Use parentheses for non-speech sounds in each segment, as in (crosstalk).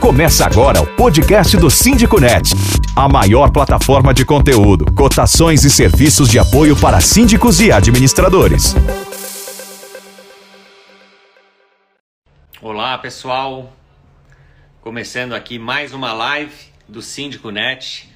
Começa agora o podcast do Síndico Net, a maior plataforma de conteúdo, cotações e serviços de apoio para síndicos e administradores. Olá, pessoal. Começando aqui mais uma live do Síndico Net,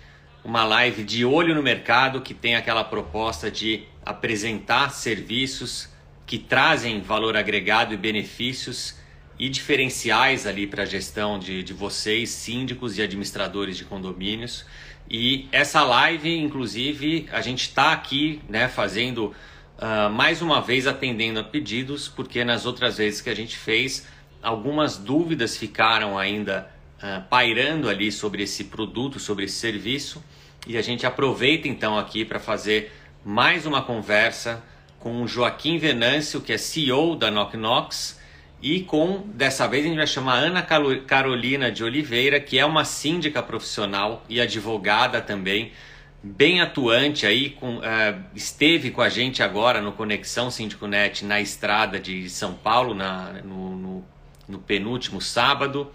uma live de olho no mercado que tem aquela proposta de apresentar serviços que trazem valor agregado e benefícios e diferenciais ali para a gestão de, de vocês, síndicos e administradores de condomínios. E essa live, inclusive, a gente está aqui né, fazendo uh, mais uma vez atendendo a pedidos, porque nas outras vezes que a gente fez, algumas dúvidas ficaram ainda uh, pairando ali sobre esse produto, sobre esse serviço. E a gente aproveita então aqui para fazer mais uma conversa com o Joaquim Venâncio, que é CEO da Knock Knox e com, dessa vez, a gente vai chamar Ana Carolina de Oliveira, que é uma síndica profissional e advogada também, bem atuante aí, com, uh, esteve com a gente agora no Conexão Síndico Net na estrada de São Paulo, na, no, no, no penúltimo sábado,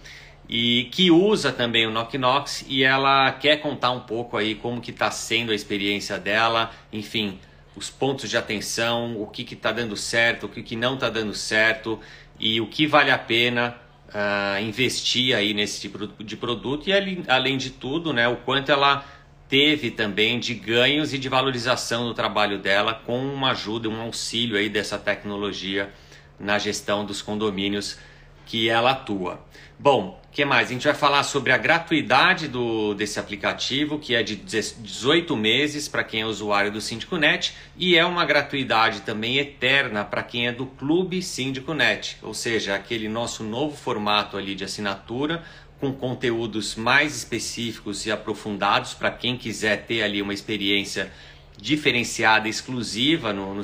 e que usa também o Knock Knox e ela quer contar um pouco aí como que está sendo a experiência dela, enfim, os pontos de atenção, o que está dando certo, o que, que não está dando certo e o que vale a pena uh, investir aí nesse tipo de produto e além de tudo, né, o quanto ela teve também de ganhos e de valorização do trabalho dela com uma ajuda, um auxílio aí dessa tecnologia na gestão dos condomínios que ela atua. Bom, o que mais? A gente vai falar sobre a gratuidade do, desse aplicativo, que é de 18 meses para quem é usuário do Síndico Net e é uma gratuidade também eterna para quem é do Clube Síndico Net, ou seja, aquele nosso novo formato ali de assinatura com conteúdos mais específicos e aprofundados para quem quiser ter ali uma experiência diferenciada, exclusiva no, no.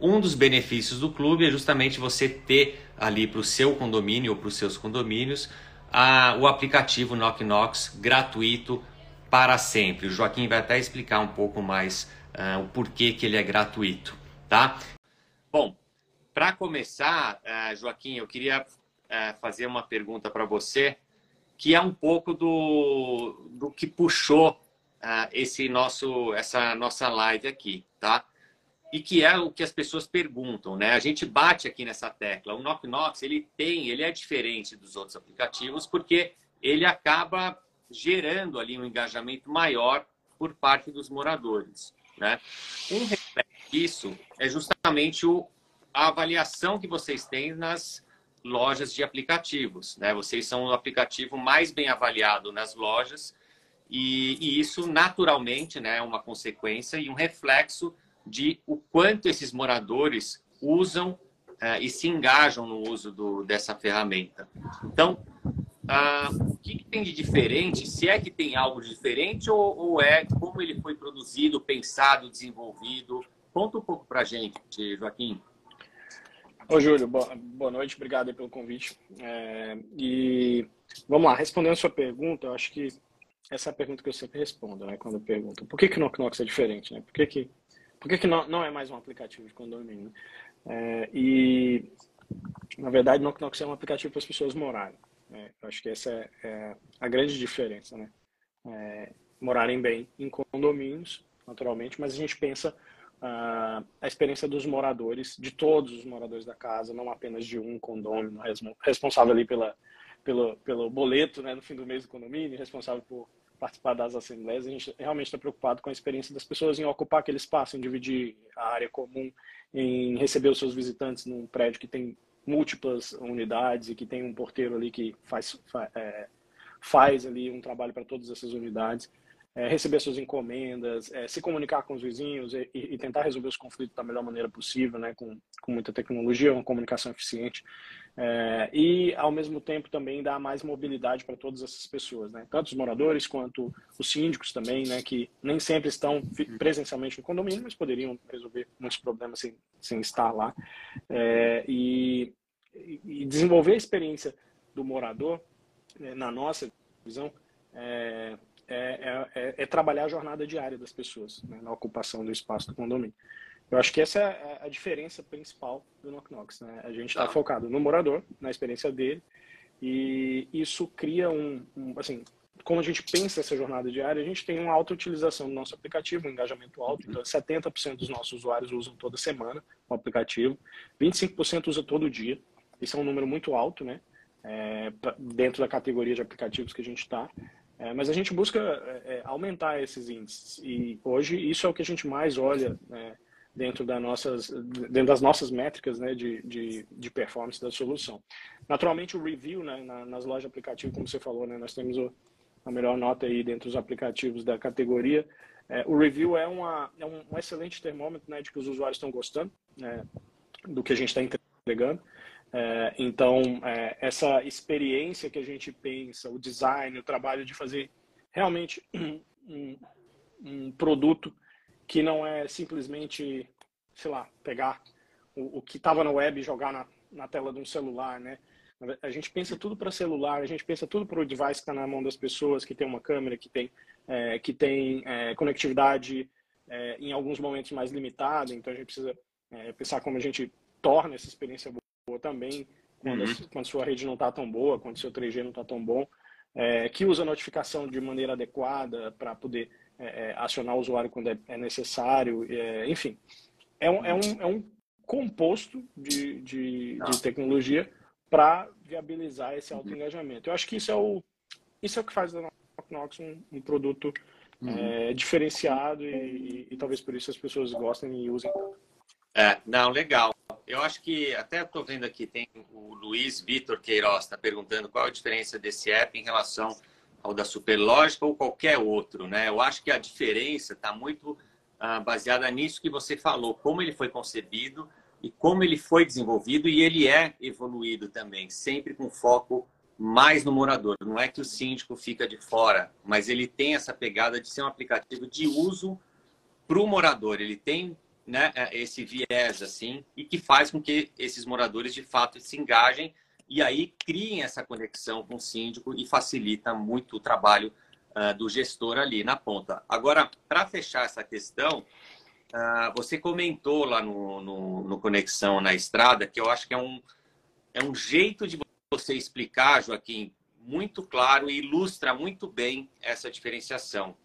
Um dos benefícios do clube é justamente você ter ali para o seu condomínio ou para os seus condomínios a, o aplicativo Knock Knox gratuito para sempre. O Joaquim vai até explicar um pouco mais uh, o porquê que ele é gratuito, tá? Bom, para começar, uh, Joaquim, eu queria uh, fazer uma pergunta para você, que é um pouco do, do que puxou esse nosso, essa nossa live aqui, tá? E que é o que as pessoas perguntam, né? A gente bate aqui nessa tecla. O Knock Knox, ele tem, ele é diferente dos outros aplicativos porque ele acaba gerando ali um engajamento maior por parte dos moradores, né? Um é justamente o, a avaliação que vocês têm nas lojas de aplicativos, né? Vocês são o aplicativo mais bem avaliado nas lojas e, e isso naturalmente, né, é uma consequência e um reflexo de o quanto esses moradores usam uh, e se engajam no uso do, dessa ferramenta. Então, uh, o que, que, tem de diferente? Se é que tem algo diferente ou, ou é como ele foi produzido, pensado, desenvolvido? Conta um pouco para a gente, Joaquim. Ô, Júlio, boa, boa noite, obrigado pelo convite. É, e vamos lá, respondendo a sua pergunta, eu acho que essa é a pergunta que eu sempre respondo, né? Quando eu pergunto por que, que o Knock Knox é diferente, né? Por que, que por que, não, não é mais um aplicativo de condomínio? É, e, na verdade, Knock Knock é um aplicativo para as pessoas morarem. Né? Acho que essa é, é a grande diferença, né? É, morarem bem em condomínios, naturalmente, mas a gente pensa uh, a experiência dos moradores, de todos os moradores da casa, não apenas de um condomínio, responsável ali pela, pelo, pelo boleto né, no fim do mês do condomínio, responsável por participar das assembleias, a gente realmente está preocupado com a experiência das pessoas em ocupar aquele espaço, em dividir a área comum, em receber os seus visitantes num prédio que tem múltiplas unidades e que tem um porteiro ali que faz, é, faz ali um trabalho para todas essas unidades, é, receber suas encomendas, é, se comunicar com os vizinhos e, e, tentar resolver os conflitos da melhor maneira possível, né, com, com muita tecnologia, uma comunicação eficiente. É, e, ao mesmo tempo, também dar mais mobilidade para todas essas pessoas, né? tanto os moradores quanto os síndicos também, né? que nem sempre estão presencialmente no condomínio, mas poderiam resolver muitos problemas sem, sem estar lá. É, e, e, desenvolver a experiência do morador, né, na nossa visão, é, é, é, é, trabalhar a jornada diária das pessoas né? na ocupação do espaço do condomínio. Eu acho que essa é a diferença principal do Knock Knox. Né? A gente está tá. focado no morador, na experiência dele, E isso cria um, um assim, como a gente pensa essa jornada diária, a gente tem uma alta utilização do nosso aplicativo, um engajamento alto. Então, 70% dos nossos usuários usam toda semana o aplicativo, 25% usa todo dia. Isso é um número muito alto, né? É, dentro da categoria de aplicativos que a gente está. É, mas a gente busca é, é, aumentar esses índices. E hoje isso é o que a gente mais olha né, dentro, das nossas, dentro das nossas métricas né, de, de, de performance da solução. Naturalmente, o review né, nas lojas de como você falou, né, nós temos o, a melhor nota aí dentro dos aplicativos da categoria. É, o review é, uma, é um, um, excelente termômetro né, de que os usuários estão gostando né, do que a gente está entregando. É, então, é, essa experiência que a gente pensa, o design, o trabalho de fazer realmente um, um produto que não é simplesmente, sei lá, pegar o, o que estava na web e jogar na, na tela de um celular, né? A gente pensa tudo para celular, a gente pensa tudo para o device que está na mão das pessoas, que tem uma câmera, que tem, é, que tem é, conectividade é, em alguns momentos mais limitada. Então a gente precisa é, pensar como a gente torna essa experiência boa também, quando, uhum. a, quando sua rede não está tão boa, quando seu 3G não está tão bom, é, que usa a notificação de maneira adequada para poder é, é, acionar o usuário quando é, é necessário, é, enfim. É um, é, um, é um composto de, de, de tá. tecnologia para viabilizar esse alto engajamento. Eu acho que isso é o, isso é o que faz da Knox um, um produto uhum. é, diferenciado e, e, e, talvez por isso as pessoas gostem e usem. É, não, legal. Eu acho que até estou vendo aqui, tem o Luiz Vitor Queiroz está perguntando qual a diferença desse app em relação ao da Superlógica ou qualquer outro, né? Eu acho que a diferença está muito ah, baseada nisso que você falou, como ele foi concebido e como ele foi desenvolvido e ele é evoluído também, sempre com foco mais no morador. Não é que o síndico fica de fora, mas ele tem essa pegada de ser um aplicativo de uso para o morador. Ele tem né, é, esse viés assim e que faz com que esses moradores de fato se engajem e aí criem essa conexão com o síndico e facilita muito o trabalho uh, do gestor ali na ponta. Agora, para fechar essa questão, uh, você comentou lá no, no, no, Conexão na Estrada que eu acho que é um, é um jeito de você explicar, Joaquim, muito claro e ilustra muito bem essa diferenciação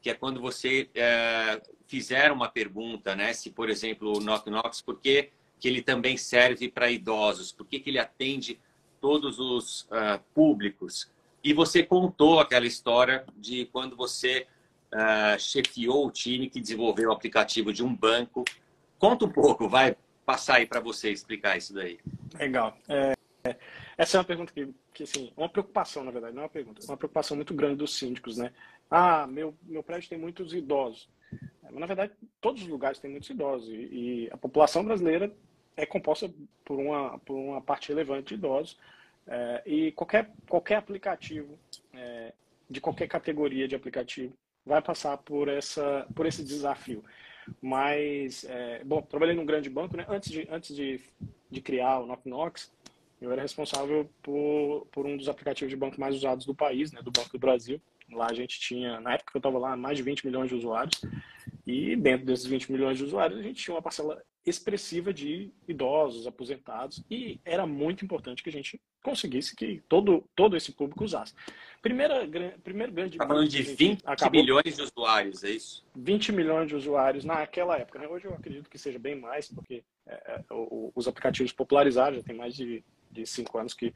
que é quando você é, fizer uma pergunta, né? Se, por exemplo, o Knock Knox, por que, que ele também serve para idosos? Por que, que ele atende todos os uh, públicos? E você contou aquela história de quando você uh, chefiou o time que desenvolveu o aplicativo de um banco. Conta um pouco, vai passar aí para você explicar isso daí. Legal. É, essa é uma pergunta que, que, assim, uma preocupação, na verdade, não é uma pergunta, é uma preocupação muito grande dos síndicos, né? Ah, meu, meu prédio tem muitos idosos. É, mas, na verdade, todos os lugares têm muitos idosos. E, e, a população brasileira é composta por uma, por uma parte relevante de idosos. É, e qualquer, qualquer aplicativo, é, de qualquer categoria de aplicativo, vai passar por, essa, por esse desafio. Mas, é, bom, trabalhei num grande banco, né? Antes de, antes de, de criar o Knock Knox, eu era responsável por, por um dos aplicativos de banco mais usados do país, né? Do Banco do Brasil. Lá a gente tinha, na época que eu estava lá, mais de 20 milhões de usuários. E dentro desses 20 milhões de usuários, a gente tinha uma parcela expressiva de idosos, aposentados. E era muito importante que a gente conseguisse que todo, todo esse público usasse. Primeira, primeiro grande. Está falando de 20 acabou, milhões de usuários, é isso? 20 milhões de usuários naquela época. Né? Hoje eu acredito que seja bem mais, porque é, é os aplicativos popularizaram, já tem mais de, de cinco anos que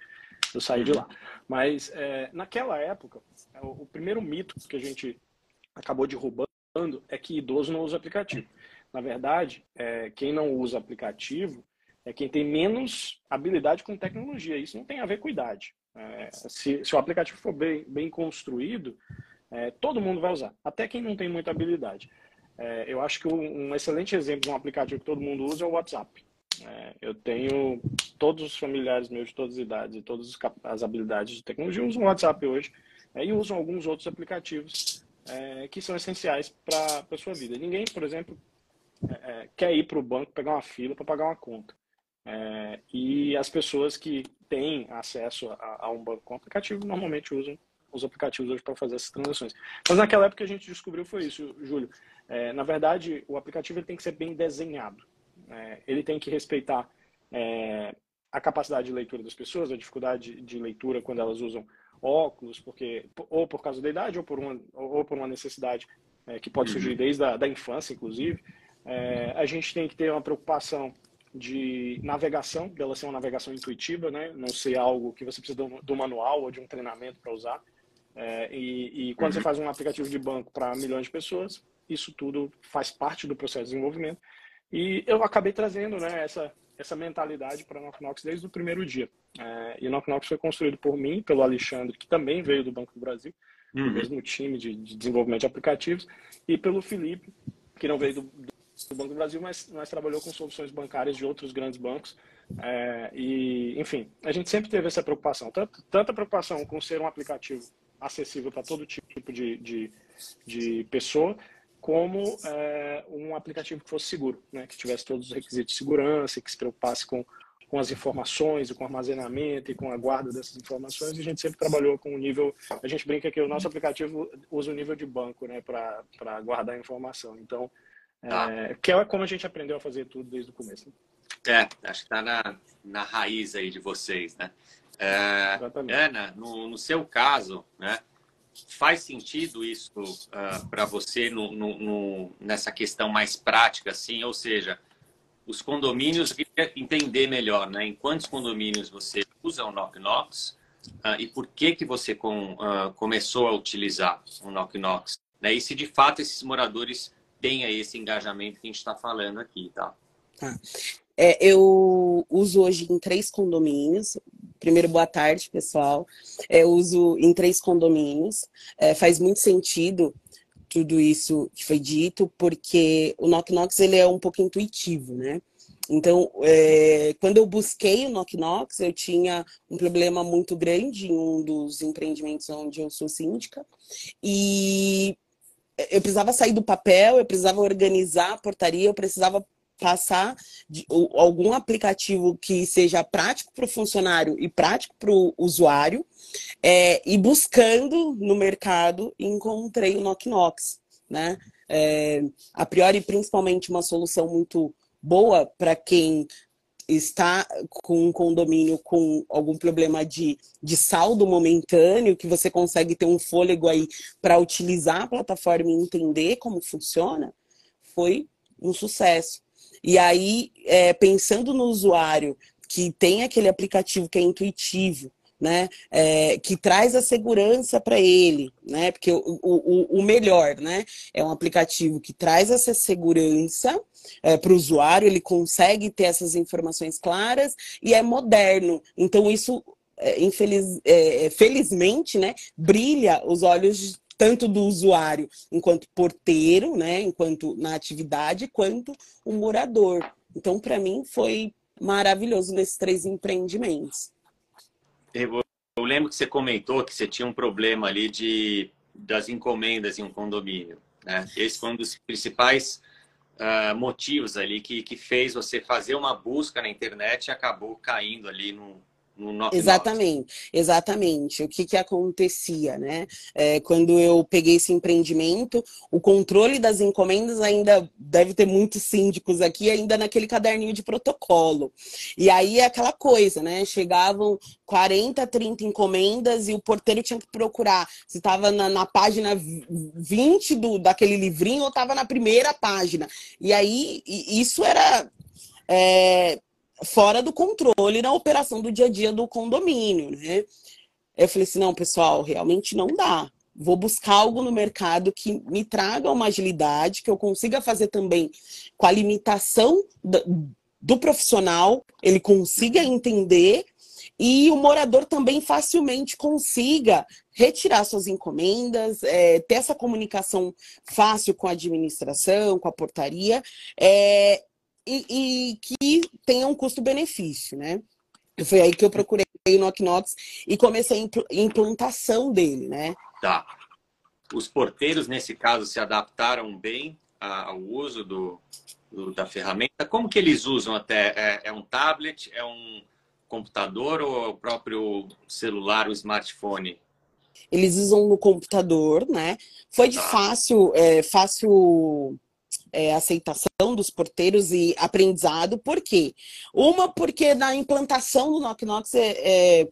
eu saí de lá. Mas é, naquela época, o, o, primeiro mito que a gente acabou derrubando é que idoso não usa aplicativo. Na verdade, é, quem não usa aplicativo é quem tem menos habilidade com tecnologia. Isso não tem a ver com idade. É, se, se, o aplicativo for bem, bem construído, é, todo mundo vai usar, até quem não tem muita habilidade. É, eu acho que um, excelente exemplo de um aplicativo que todo mundo usa é o WhatsApp. É, eu tenho todos os familiares meus de todas as idades e todas as habilidades de tecnologia usam o WhatsApp hoje é, e usam alguns outros aplicativos é, que são essenciais para a sua vida. Ninguém, por exemplo, é, é, quer ir para o banco pegar uma fila para pagar uma conta. É, e as pessoas que têm acesso a, a, um banco com aplicativo normalmente usam os aplicativos hoje para fazer essas transações. Mas naquela época a gente descobriu foi isso, Júlio. na verdade, o aplicativo tem que ser bem desenhado. É, ele tem que respeitar é, a capacidade de leitura das pessoas, a dificuldade de leitura quando elas usam óculos, porque ou por causa da idade ou por uma, ou por uma necessidade é, que pode surgir uhum. desde a da infância, inclusive. É, a gente tem que ter uma preocupação de navegação, dela ser uma navegação intuitiva, né? não ser algo que você precisa do, manual ou de um treinamento para usar. É, e, e, quando uhum. você faz um aplicativo de banco para milhões de pessoas, isso tudo faz parte do processo de desenvolvimento. E eu acabei trazendo né, essa, essa mentalidade para a Knocknox desde o primeiro dia. É, e a Knocknox foi construído por mim, pelo Alexandre, que também veio do Banco do Brasil, uhum. do mesmo time de, de, desenvolvimento de aplicativos, e pelo Felipe, que não veio do, do Banco do Brasil, mas, mas trabalhou com soluções bancárias de outros grandes bancos. É, e, enfim, a gente sempre teve essa preocupação, tanto, tanta preocupação com ser um aplicativo acessível para todo tipo de, de, de pessoa, como é, um aplicativo que fosse seguro, né? que tivesse todos os requisitos de segurança, que se preocupasse com, com as informações, com o armazenamento e com a guarda dessas informações. E a gente sempre trabalhou com o nível. A gente brinca que o nosso aplicativo usa o nível de banco né? para guardar a informação. Então, é, que é como a gente aprendeu a fazer tudo desde o começo. É, acho que está na, na raiz aí de vocês, né? É, Ana, no, no seu caso, né? Faz sentido isso uh, ah, para você no, no, no, nessa questão mais prática, assim? Ou seja, os condomínios, entender melhor, né? Em quantos condomínios você usa o Knock Knox uh, e por que que você com, uh, começou a utilizar o Knock Knox? Né? E se de fato esses moradores têm esse engajamento que a gente está falando aqui, tá? Tá. É, eu uso hoje em três condomínios. Primeiro, boa tarde, pessoal. É, eu uso em três condomínios. É, faz muito sentido tudo isso que foi dito, porque o Knock Knox ele é um pouco intuitivo, né? Então, é, quando eu busquei o Knock Knox, eu tinha um problema muito grande em um dos empreendimentos onde eu sou síndica. E eu precisava sair do papel, eu precisava organizar a portaria, eu precisava passar de, algum aplicativo que seja prático para o funcionário e prático para o usuário. É, e buscando no mercado, encontrei o Knock Knox, né? É, a priori, principalmente uma solução muito boa para quem está com um condomínio com algum problema de, de saldo momentâneo, que você consegue ter um fôlego aí para utilizar a plataforma e entender como funciona, foi um sucesso. E aí, é, pensando no usuário que tem aquele aplicativo que é intuitivo, né, é, que traz a segurança para ele, né, porque o, o, o, melhor, né, é um aplicativo que traz essa segurança é, para o usuário, ele consegue ter essas informações claras e é moderno. Então isso, é, infeliz, é, felizmente, né, brilha os olhos tanto do usuário enquanto porteiro, né, enquanto na atividade, quanto o morador. Então, para mim, foi maravilhoso nesses três empreendimentos. Eu lembro que você comentou que você tinha um problema ali de das encomendas em um condomínio, né? Esse foi um dos principais uh, motivos ali que, que fez você fazer uma busca na internet e acabou caindo ali no, Exatamente, exatamente. O que, que acontecia, né? É, quando eu peguei esse empreendimento, o controle das encomendas ainda deve ter muitos síndicos aqui, ainda naquele caderninho de protocolo. E aí é aquela coisa, né? Chegavam 40, 30 encomendas e o porteiro tinha que procurar se estava na, na, página 20 do, daquele livrinho ou estava na primeira página. E aí isso era. É, fora do controle na operação do dia a dia do condomínio, né? Eu falei assim, não, pessoal, realmente não dá. Vou buscar algo no mercado que me traga uma agilidade, que eu consiga fazer também com a limitação do, profissional, ele consiga entender e o morador também facilmente consiga retirar suas encomendas, é, ter essa comunicação fácil com a administração, com a portaria, é, e, e que tenha um custo-benefício, né? Foi aí que eu procurei o Knock e comecei a implantação dele, né? Tá. Os porteiros, nesse caso, se adaptaram bem ao uso do, do da ferramenta. Como que eles usam até? É, é, um tablet, é um computador ou é o próprio celular, o smartphone? Eles usam no computador, né? Foi de tá. fácil, é, fácil é, aceitação dos porteiros e aprendizado. Por quê? Uma, porque na implantação do Knock Knox, é, é,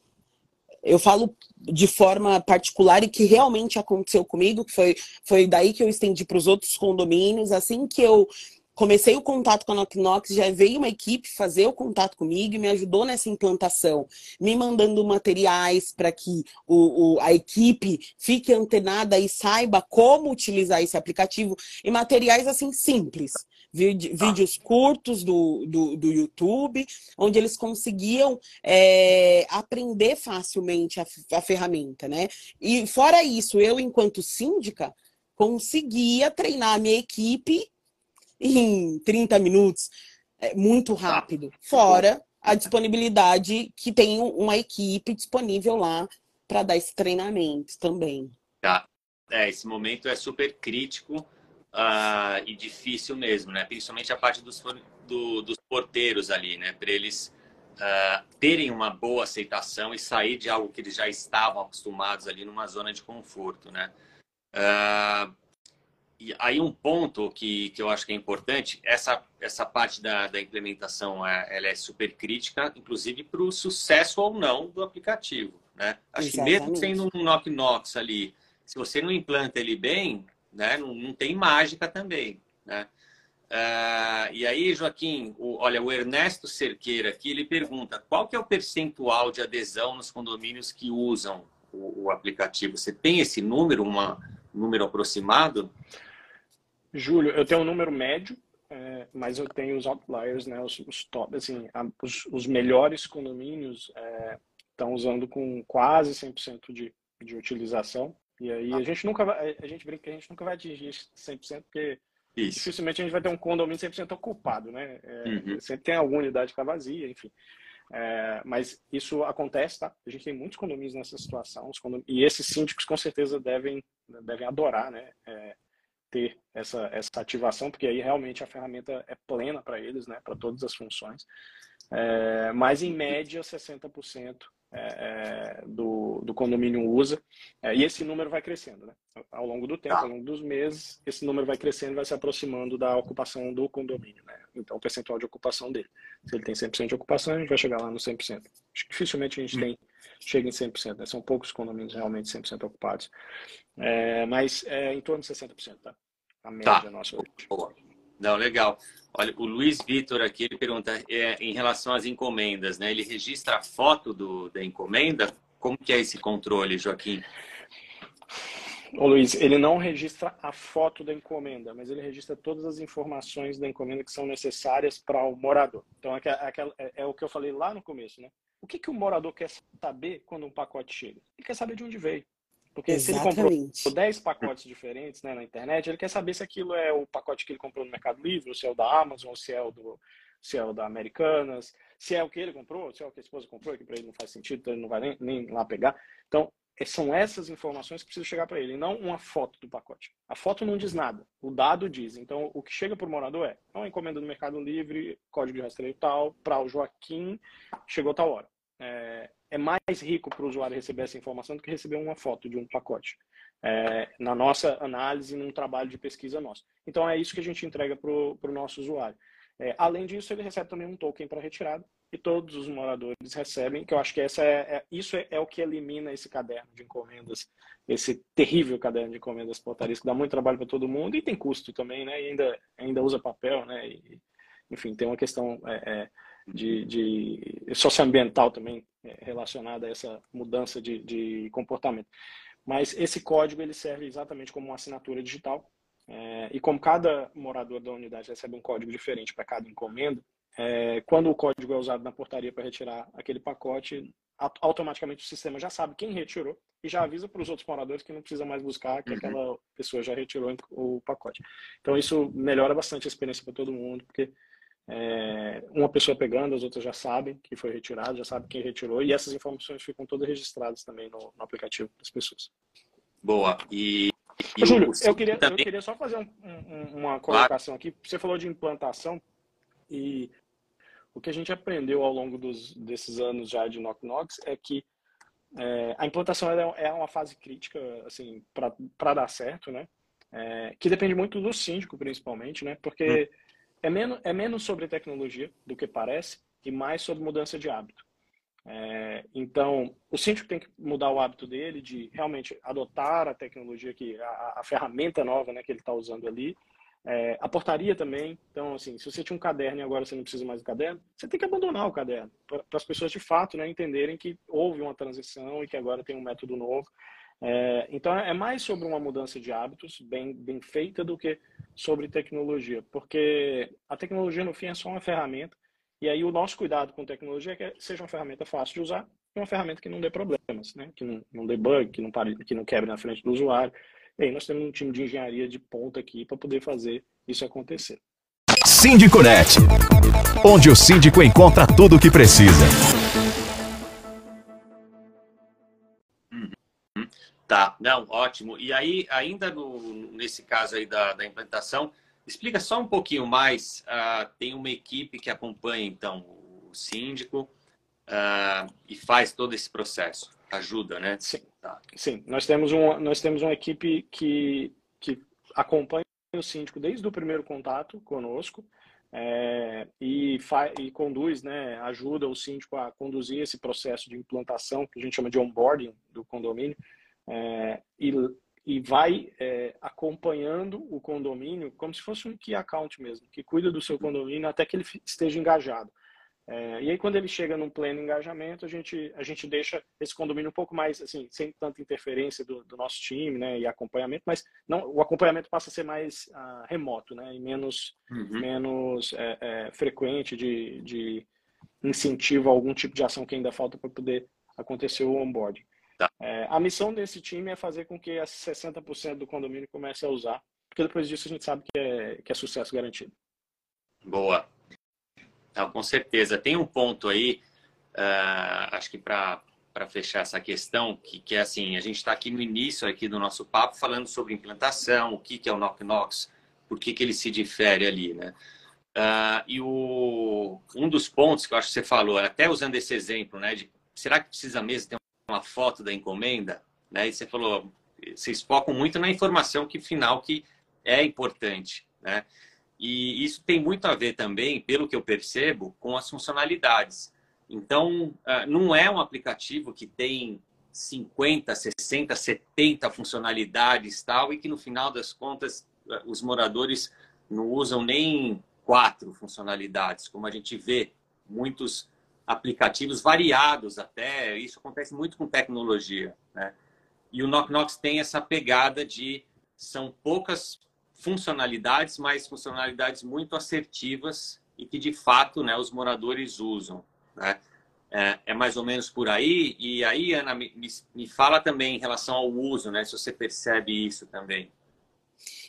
eu falo de forma particular e que realmente aconteceu comigo, que foi, foi daí que eu estendi para os outros condomínios. Assim que eu comecei o contato com a Knock Knox, já veio uma equipe fazer o contato comigo e me ajudou nessa implantação, me mandando materiais para que o, o, a equipe fique antenada e saiba como utilizar esse aplicativo, e materiais assim simples. Vídeos curtos do, do, do, YouTube, onde eles conseguiam é, aprender facilmente a, a ferramenta, né? E fora isso, eu, enquanto síndica, conseguia treinar a minha equipe em 30 minutos, é muito tá. rápido. Fora a disponibilidade que tem uma equipe disponível lá para dar esse treinamento também. Tá. É, esse momento é super crítico uh, e difícil mesmo, né? Principalmente a parte dos, do, dos porteiros ali, né? Para eles uh, terem uma boa aceitação e sair de algo que eles já estavam acostumados ali numa zona de conforto, né? Uh, e aí um ponto que, que eu acho que é importante, essa, essa parte da, da implementação é, ela é super crítica, inclusive para o sucesso ou não do aplicativo. Né? Acho Exatamente. que mesmo sendo um knock-knocks ali, se você não implanta ele bem, né, não, não tem mágica também. Né? Uh, e aí, Joaquim, o, olha, o Ernesto Cerqueira aqui, ele pergunta qual que é o percentual de adesão nos condomínios que usam o, o aplicativo? Você tem esse número, uma, um número aproximado? Júlio, eu tenho um número médio, é, mas eu tenho os outliers, né? Os, os top, assim, a, os, os, melhores condomínios estão é, usando com quase 100% de, de utilização. E aí a gente nunca vai, a gente brinca que a gente nunca vai atingir 100% porque Isso. dificilmente a gente vai ter um condomínio 100% ocupado, né? É, uhum. Sempre tem alguma unidade que está vazia, enfim. É, mas isso acontece, tá? A gente tem muitos condomínios nessa situação, e esses síndicos com certeza devem, devem adorar, né? É, ter essa, essa ativação, porque aí realmente a ferramenta é plena para eles, né, para todas as funções. É, mas em média 60% é, é, do, do condomínio usa, é, e esse número vai crescendo, né? Ao longo do tempo, ao longo dos meses, esse número vai crescendo vai se aproximando da ocupação do condomínio, né? Então, o percentual de ocupação dele. Se ele tem 100% de ocupação, a gente vai chegar lá no 100%. Acho que dificilmente a gente hum. tem, chega em 100%, né? São poucos condomínios realmente 100% ocupados. É, mas é em torno de 60%, tá? A média tá. nossa hoje. Boa. Não, legal. Olha, o Luiz Vitor aqui, ele pergunta é, em relação às encomendas, né? Ele registra a foto do, da encomenda? Como que é esse controle, Joaquim? Ô Luiz, ele não registra a foto da encomenda, mas ele registra todas as informações da encomenda que são necessárias para o morador. Então, é, é, é, o que eu falei lá no começo, né? O que, que o morador quer saber quando um pacote chega? Ele quer saber de onde veio. Porque Exatamente. se ele comprou 10 pacotes diferentes né, na internet, ele quer saber se aquilo é o pacote que ele comprou no Mercado Livre, ou se é o da Amazon, ou se é o, do, se é o da Americanas, se é o que ele comprou, se é o que a esposa comprou, que para ele não faz sentido, então ele não vai nem, nem lá pegar. Então, são essas informações que precisam chegar para ele, não uma foto do pacote. A foto não diz nada, o dado diz. Então, o que chega para o morador é uma encomenda do Mercado Livre, código de rastreio tal, para o Joaquim, chegou tal hora. É, é mais rico para o usuário receber essa informação do que receber uma foto de um pacote. É, na nossa análise, num trabalho de pesquisa nosso. Então, é isso que a gente entrega para o nosso usuário. É, além disso, ele recebe também um token para retirada e todos os moradores recebem, que eu acho que essa é, é isso é, é, o que elimina esse caderno de encomendas, esse terrível caderno de encomendas portarias, que dá muito trabalho para todo mundo e tem custo também, né? E ainda, ainda usa papel, né? E, enfim, tem uma questão é, é de, de socioambiental também é, relacionada a essa mudança de, de comportamento. Mas esse código ele serve exatamente como uma assinatura digital. É, e como cada morador da unidade recebe um código diferente para cada encomenda, é, quando o código é usado na portaria para retirar aquele pacote, automaticamente o sistema já sabe quem retirou e já avisa para os outros moradores que não precisa mais buscar que uhum. aquela pessoa já retirou o pacote. Então isso melhora bastante a experiência para todo mundo, porque é, uma pessoa pegando, as outras já sabem que foi retirado, já sabem quem retirou, e essas informações ficam todas registradas também no, no aplicativo das pessoas. Boa. E, e Júlio, eu queria, também... eu queria só fazer um, um, uma colocação aqui. Você falou de implantação e o que a gente aprendeu ao longo dos, desses anos já de Knock Knocks é que é, a implantação é uma fase crítica assim para dar certo, né? é, que depende muito do síndico, principalmente, né? Porque hum. é, menos, é menos sobre tecnologia do que parece e mais sobre mudança de hábito. É, então, o síndico tem que mudar o hábito dele de realmente adotar a tecnologia, que a, a ferramenta nova né, que ele está usando ali. É, a portaria também. Então, assim, se você tinha um caderno e agora você não precisa mais do caderno, você tem que abandonar o caderno para as pessoas de fato né, entenderem que houve uma transição e que agora tem um método novo. É, então, é mais sobre uma mudança de hábitos bem, bem feita do que sobre tecnologia, porque a tecnologia, no fim, é só uma ferramenta e aí o nosso cuidado com tecnologia é que seja uma ferramenta fácil de usar e uma ferramenta que não dê problemas, né? que não, não dê bug, que não, pare, que não quebre na frente do usuário. E aí nós temos um time de engenharia de ponta aqui para poder fazer isso acontecer. Síndiconet, onde o síndico encontra tudo o que precisa. Uhum. Tá, não, ótimo. E aí, ainda no, nesse caso aí da, da implantação, Explica só um pouquinho mais. Uh, tem uma equipe que acompanha, então, o síndico uh, e faz todo esse processo. Ajuda, né? Sim. Tá. Sim. Nós, temos um, nós temos uma equipe que, que acompanha o síndico desde o primeiro contato conosco. É, e, e, conduz, né, ajuda o síndico a conduzir esse processo de implantação, que a gente chama de onboarding do condomínio, é, e e vai é, acompanhando o condomínio como se fosse um key account mesmo, que cuida do seu condomínio até que ele esteja engajado. É, e aí quando ele chega num pleno engajamento, a gente a gente deixa esse condomínio um pouco mais assim, sem tanta interferência do, do nosso time, né, e acompanhamento, mas não o acompanhamento passa a ser mais uh, remoto, né, e menos uhum. menos é, é, frequente de, de incentivo a algum tipo de ação que ainda falta para poder acontecer o onboarding. Tá. É, a missão desse time é fazer com que 60% do condomínio comece a usar, porque depois disso a gente sabe que é, que é sucesso garantido. Boa. Então, com certeza. Tem um ponto aí, uh, acho que para fechar essa questão, que, que é assim, a gente está aqui no início aqui do nosso papo falando sobre implantação, o que, que é o Knock Knox, por que, que ele se difere ali, né? Uh, e o, um dos pontos que eu acho que você falou, até usando esse exemplo, né, de será que precisa mesmo ter uma foto da encomenda, né? E você falou, vocês focam muito na informação que final que é importante, né? E isso tem muito a ver também, pelo que eu percebo, com as funcionalidades. Então, ah, não é um aplicativo que tem 50, 60, 70 funcionalidades tal e que no final das contas ah, os moradores não usam nem quatro funcionalidades, como a gente vê muitos aplicativos variados até. Isso acontece muito com tecnologia, né? E o Knock Knox tem essa pegada de são poucas funcionalidades, mas funcionalidades muito assertivas e que de fato, né, os moradores usam, né? É, é mais ou menos por aí. E aí, Ana, me, me fala também em relação ao uso, né? Se você percebe isso também.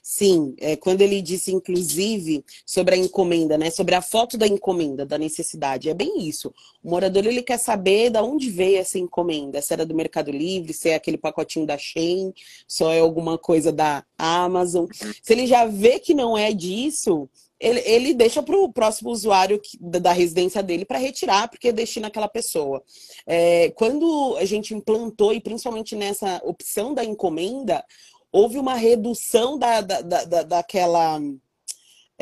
Sim, é, quando ele disse, inclusive, sobre a encomenda, né? Sobre a foto da encomenda, da necessidade. É bem isso. O morador ele quer saber de onde veio essa encomenda. Se era do Mercado Livre, se é aquele pacotinho da Shein, só é alguma coisa da Amazon. Se ele já vê que não é disso, ele, ele deixa para o próximo usuário da residência dele para retirar, porque destina aquela pessoa. É, quando a gente implantou, e principalmente nessa opção da encomenda, houve uma redução da, da, da, daquela.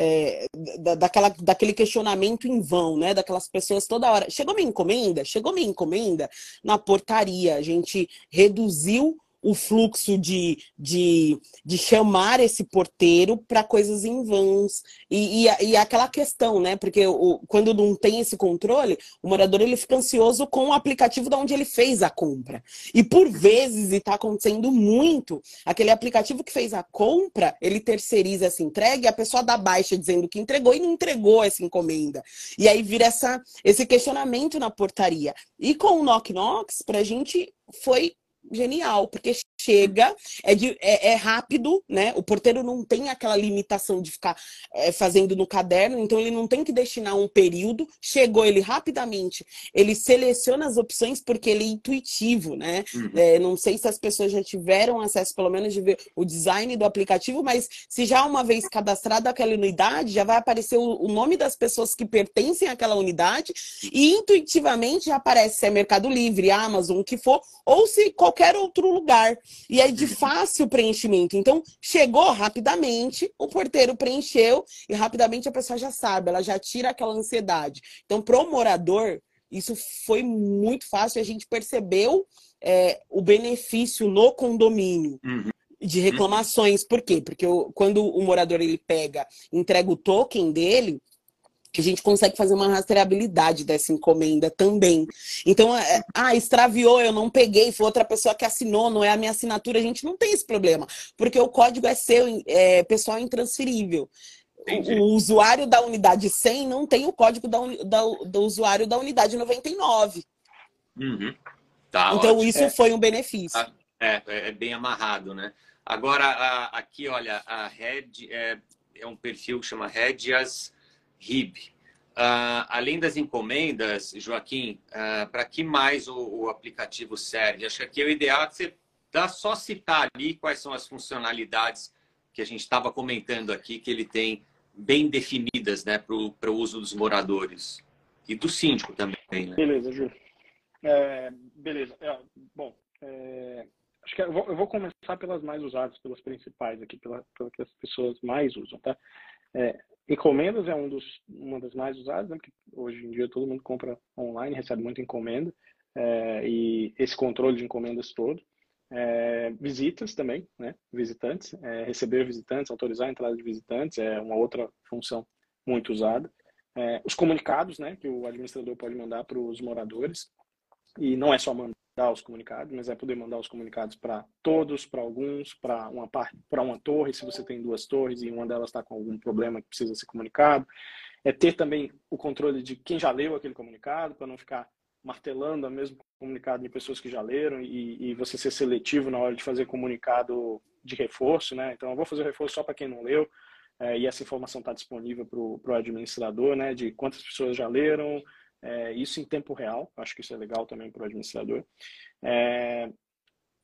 É, da, daquela, daquele questionamento em vão, né? Daquelas pessoas toda hora. Chegou minha encomenda? Chegou minha encomenda? Na portaria. A gente reduziu o fluxo de, de, de chamar esse porteiro para coisas em vãos. E, e, e, aquela questão, né? Porque o, quando não tem esse controle, o morador ele fica ansioso com o aplicativo de onde ele fez a compra. E por vezes, e está acontecendo muito, aquele aplicativo que fez a compra, ele terceiriza essa entrega e a pessoa dá baixa dizendo que entregou e não entregou essa encomenda. E aí vira essa, esse questionamento na portaria. E com o Knock Knocks, para a gente foi genial, porque chega, é, de, é, é, rápido, né? O porteiro não tem aquela limitação de ficar é, fazendo no caderno, então ele não tem que destinar um período. Chegou ele rapidamente, ele seleciona as opções porque ele é intuitivo, né? Uhum. É, não sei se as pessoas já tiveram acesso, pelo menos, de ver o design do aplicativo, mas se já uma vez cadastrada aquela unidade, já vai aparecer o, o nome das pessoas que pertencem àquela unidade e intuitivamente já aparece se é Mercado Livre, Amazon, o que for, ou se qualquer outro lugar. E é de fácil preenchimento. Então, chegou rapidamente, o porteiro preencheu e rapidamente a pessoa já sabe, ela já tira aquela ansiedade. Então, pro morador, isso foi muito fácil a gente percebeu é, o benefício no condomínio. Uhum. De reclamações. Por quê? Porque o, quando o morador ele pega, entrega o token dele, a gente consegue fazer uma rastreabilidade dessa encomenda também. Então, é, ah, extraviou, eu não peguei, foi outra pessoa que assinou, não é a minha assinatura, a gente não tem esse problema, porque o código é seu, é pessoal intransferível. O, o, usuário da unidade 100 não tem o código da, da, do usuário da unidade 99. Uhum. Tá, então, ótimo. isso é, foi um benefício. É, é, é, bem amarrado, né? Agora, a, aqui, olha, a Red é, é um perfil que chama Redias RIB. Uh, além das encomendas, Joaquim, uh, para que mais o, o, aplicativo serve? Acho que aqui é o ideal é você dá só citar ali quais são as funcionalidades que a gente estava comentando aqui, que ele tem bem definidas né, para o uso dos moradores. E do síndico também. Né? Beleza, Júlio. É, beleza. É, bom, é, acho que eu vou, eu vou, começar pelas mais usadas, pelas principais aqui, pelas pela que as pessoas mais usam, tá? Encomendas é um dos, uma das mais usadas, né? Porque hoje em dia todo mundo compra online, recebe muita encomenda. É, e esse controle de encomendas todo. É, visitas também, né? Visitantes, é, receber visitantes, autorizar a entrada de visitantes é uma outra função muito usada. Os comunicados, né? Que o administrador pode mandar para os moradores. E não é só mandar os comunicados, mas é poder mandar os comunicados para todos, para alguns, para uma parte, para uma torre, se você tem duas torres e uma delas está com algum problema que precisa ser comunicado. É ter também o controle de quem já leu aquele comunicado, para não ficar martelando o mesmo comunicado de pessoas que já leram e, e, você ser seletivo na hora de fazer comunicado de reforço, né? Então, eu vou fazer o reforço só para quem não leu é, e essa informação está disponível para o administrador, né? De quantas pessoas já leram, é, isso em tempo real, acho que isso é legal também para o administrador. É,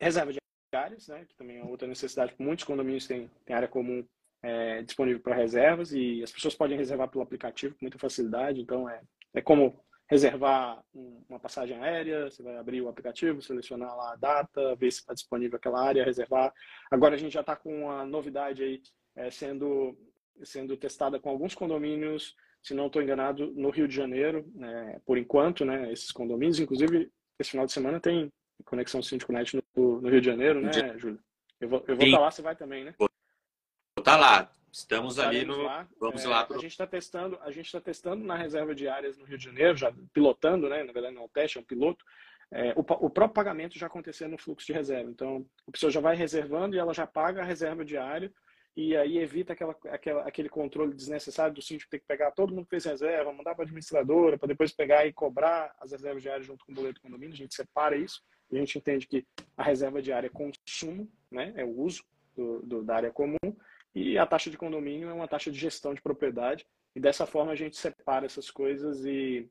reserva de áreas, né, que também é outra necessidade, muitos condomínios têm, têm área comum é, disponível para reservas e as pessoas podem reservar pelo aplicativo com muita facilidade, então é, é como reservar uma passagem aérea, você vai abrir o aplicativo, selecionar lá a data, ver se está disponível aquela área, reservar. Agora a gente já está com uma novidade aí é, sendo, sendo testada com alguns condomínios se não estou enganado, no Rio de Janeiro, né, por enquanto, né, esses condomínios. Inclusive, esse final de semana tem conexão Síndico-Net no, no, Rio de Janeiro, né, Júlio? Eu vou estar tá lá, você vai também, né? Vou estar tá lá. Estamos ali no. Lá. Vamos é, lá. Pro... A gente está testando, a gente está testando na reserva de áreas no Rio de Janeiro, já pilotando, né? Na verdade, não é um teste, é um piloto. É, o, o, próprio pagamento já acontecendo no fluxo de reserva. Então, a pessoa já vai reservando e ela já paga a reserva diária e aí evita aquela, aquela, aquele controle desnecessário do síndico ter que pegar todo mundo que fez reserva, mandar para a administradora, para depois pegar e cobrar as reservas diárias junto com o boleto do condomínio. A gente separa isso a gente entende que a reserva diária é consumo, né, é o uso do, do, da área comum, e a taxa de condomínio é uma taxa de gestão de propriedade. E dessa forma a gente separa essas coisas e,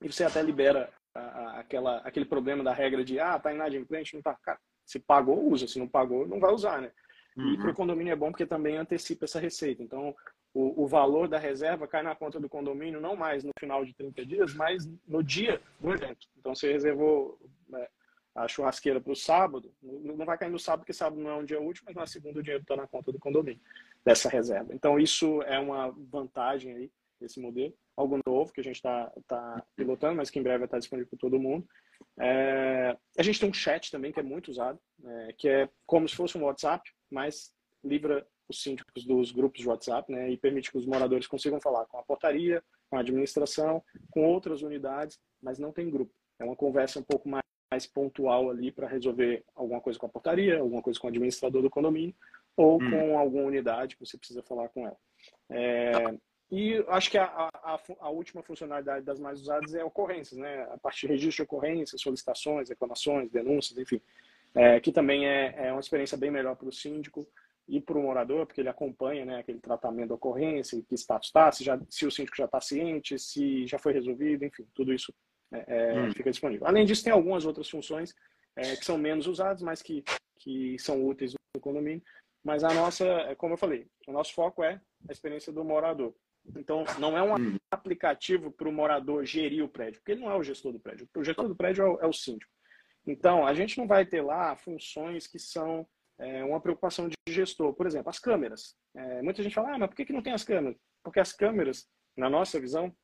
e você até libera a, a, aquela, aquele problema da regra de ah, tá inadimplente, não tá. Cara, se pagou, usa, se não pagou, não vai usar, né? Uhum. E para o condomínio é bom porque também antecipa essa receita. Então, o, o, valor da reserva cai na conta do condomínio não mais no final de 30 dias, mas no dia do evento. Então, você reservou né, a churrasqueira para o sábado, não vai cair no sábado, porque sábado não é um dia útil, mas na segunda o dinheiro está na conta do condomínio, dessa reserva. Então, isso é uma vantagem aí, desse modelo. Algo novo que a gente está tá pilotando, mas que em breve vai estar disponível para todo mundo. É, a gente tem um chat também que é muito usado, é, que é como se fosse um WhatsApp, mas livra os síndicos dos grupos de WhatsApp, né, e permite que os moradores consigam falar com a portaria, com a administração, com outras unidades, mas não tem grupo. É uma conversa um pouco mais, mais pontual ali para resolver alguma coisa com a portaria, alguma coisa com o administrador do condomínio ou hum. com alguma unidade que você precisa falar com ela. É, e acho que a, a, a, última funcionalidade das mais usadas é ocorrências, né? A parte de registro de ocorrências, solicitações, reclamações, denúncias, enfim é, que também é, é uma experiência bem melhor para o síndico e para o morador, porque ele acompanha né, aquele tratamento da ocorrência, que status está, se, já, se o síndico já está ciente, se já foi resolvido, enfim, tudo isso é, é, hum. fica disponível. Além disso, tem algumas outras funções é, que são menos usadas, mas que, que são úteis no condomínio. Mas a nossa, é, como eu falei, o nosso foco é a experiência do morador. Então, não é um hum. aplicativo para o morador gerir o prédio, porque ele não é o gestor do prédio. O gestor do prédio é o, é o síndico. Então, a gente não vai ter lá funções que são é, uma preocupação de gestor. Por exemplo, as câmeras. É, muita gente fala, ah, mas por que, que não tem as câmeras? Porque as câmeras, na nossa visão,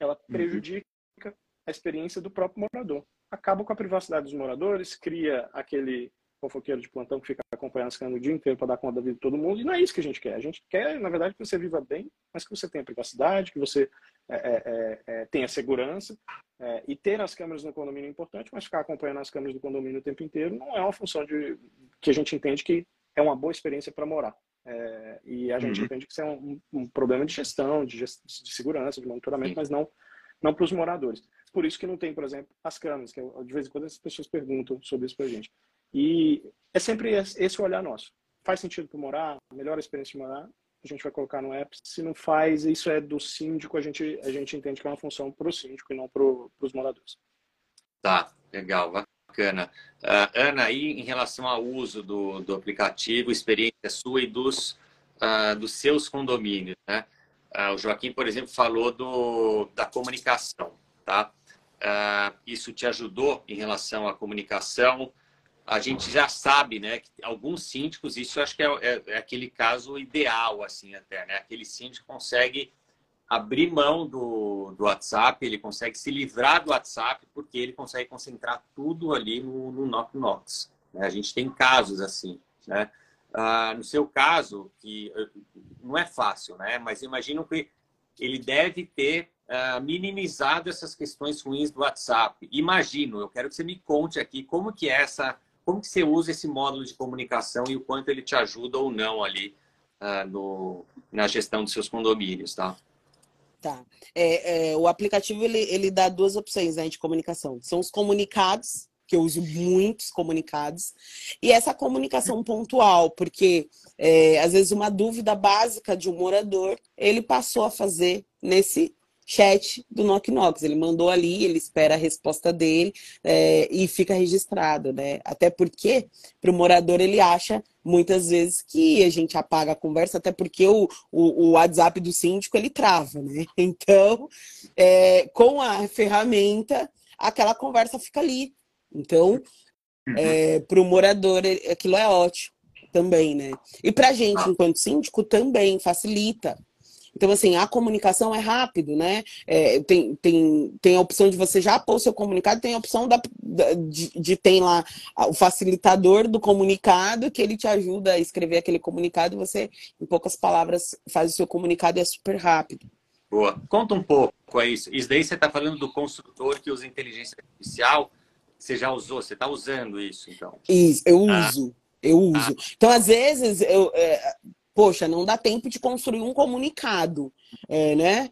ela uhum. prejudica uhum. a experiência do próprio morador. Acaba com a privacidade dos moradores, cria aquele fofoqueiro de plantão que fica acompanhando as câmeras o dia inteiro para dar conta da vida de todo mundo. E não é isso que a gente quer. A gente quer, na verdade, que você viva bem, mas que você tenha privacidade, que você é, é, é, é tenha segurança. É, e ter as câmeras no condomínio é importante, mas ficar acompanhando as câmeras do condomínio o tempo inteiro não é uma função de, que a gente entende que é uma boa experiência para morar. É, e a gente uhum. entende que isso é um, um problema de gestão, de, gest de segurança, de monitoramento, mas não, não para os moradores. Por isso que não tem, por exemplo, as câmeras, que de vez em quando as pessoas perguntam sobre isso para a gente. E é sempre esse olhar nosso. Faz sentido para morar? Melhor experiência de morar? A gente vai colocar no app. Se não faz, isso é do síndico, a gente, a gente entende que é uma função para o síndico e não para os moradores. Tá, legal, bacana. Uh, Ana, aí em relação ao uso do, do aplicativo, experiência sua e dos, uh, dos seus condomínios, né? Uh, o Joaquim, por exemplo, falou do, da comunicação, tá? isso te ajudou em relação à comunicação? A gente já sabe, né, que alguns síndicos, isso acho que é, é, é, aquele caso ideal, assim, até, né? Aquele síndico consegue abrir mão do, do WhatsApp, ele consegue se livrar do WhatsApp, porque ele consegue concentrar tudo ali no, no Knock Knocks. Né? A gente tem casos assim, né? Ah, no seu caso, que eh, não é fácil, né? Mas imagino que ele deve ter ah, minimizado essas questões ruins do WhatsApp. Imagino, eu quero que você me conte aqui como que é essa como que você usa esse módulo de comunicação e o quanto ele te ajuda ou não ali uh, no, na gestão dos seus condomínios, tá? Tá. É, é, o aplicativo ele, ele dá duas opções né, de comunicação. São os comunicados, que eu uso muitos comunicados, e essa comunicação pontual, porque é, às vezes uma dúvida básica de um morador ele passou a fazer nesse chat do Knock Knox. Ele mandou ali, ele espera a resposta dele é, e fica registrado, né? Até porque, para o morador, ele acha muitas vezes que a gente apaga a conversa, até porque o, o, o WhatsApp do síndico ele trava, né? (laughs) Então, é, com a ferramenta, aquela conversa fica ali. Então, é, para o morador, aquilo é ótimo também, né? E para a gente, enquanto síndico, também facilita então, assim, a comunicação é rápido, né? É, tem, tem, tem a opção de você já pôr o seu comunicado, tem a opção da, de, de tem lá o facilitador do comunicado, que ele te ajuda a escrever aquele comunicado, você, em poucas palavras, faz o seu comunicado e é super rápido. Boa. Conta um pouco é isso. Isso daí você está falando do construtor que usa inteligência artificial. Você já usou, você está usando isso, então? Isso, eu ah. uso. Eu uso. Ah. Então, às vezes, eu, é, poxa, não dá tempo de construir um comunicado, é, né?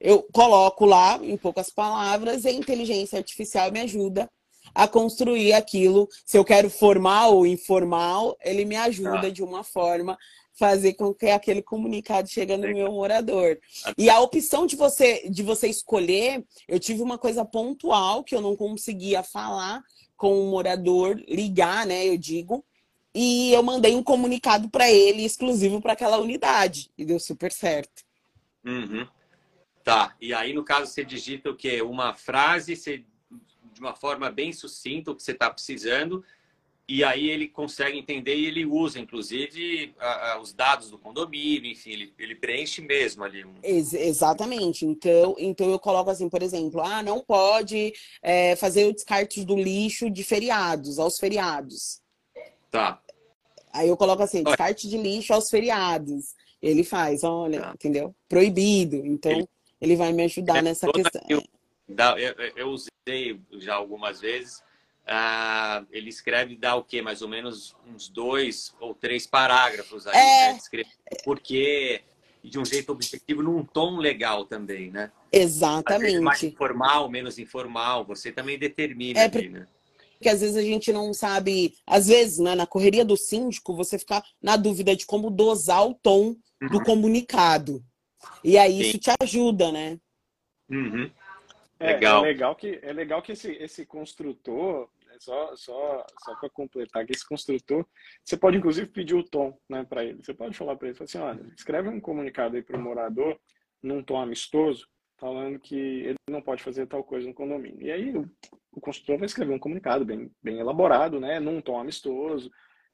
Eu coloco lá, em poucas palavras, e a inteligência artificial me ajuda a construir aquilo. Se eu quero formal ou informal, ele me ajuda ah. de uma forma fazer com que aquele comunicado chegue no meu morador. E a opção de você de você escolher, eu tive uma coisa pontual que eu não conseguia falar com o morador, ligar, né, eu digo, e eu mandei um comunicado para ele exclusivo para aquela unidade e deu super certo. Uhum. Tá. E aí no caso você digita o quê? Uma frase você, de uma forma bem sucinta o que você está precisando e aí ele consegue entender e ele usa, inclusive, a, a, os dados do condomínio, enfim, ele, ele preenche mesmo ali. Ex exatamente. Então, então eu coloco assim, por exemplo, ah, não pode é, fazer o descarte do lixo de feriados, aos feriados. Tá. Aí eu coloco assim, descarte de lixo aos feriados. Ele faz, olha, tá. entendeu? Proibido. Então, ele, ele vai me ajudar é nessa questão. Eu, eu, usei já algumas vezes. Ah, ele escreve, dá o quê? Mais ou menos uns dois ou três parágrafos aí, é... né? Escreve porque de um jeito objetivo, num tom legal também, né? Exatamente. mais informal, menos informal, você também determina é, ali, né? Que às vezes a gente não sabe, às vezes, né, na correria do síndico, você fica na dúvida de como dosar o tom do uhum. comunicado. E aí Sim. isso te ajuda, né? Uhum. É, legal. É, legal que, é legal que esse, esse construtor, é só, só, só para completar, que esse construtor, você pode inclusive pedir o tom né, para ele. Você pode falar para ele, assim, olha, escreve um comunicado aí para o morador num tom amistoso, falando que ele não pode fazer tal coisa no condomínio. E aí o, o construtor vai escrever um comunicado bem, bem elaborado, né, num tom amistoso,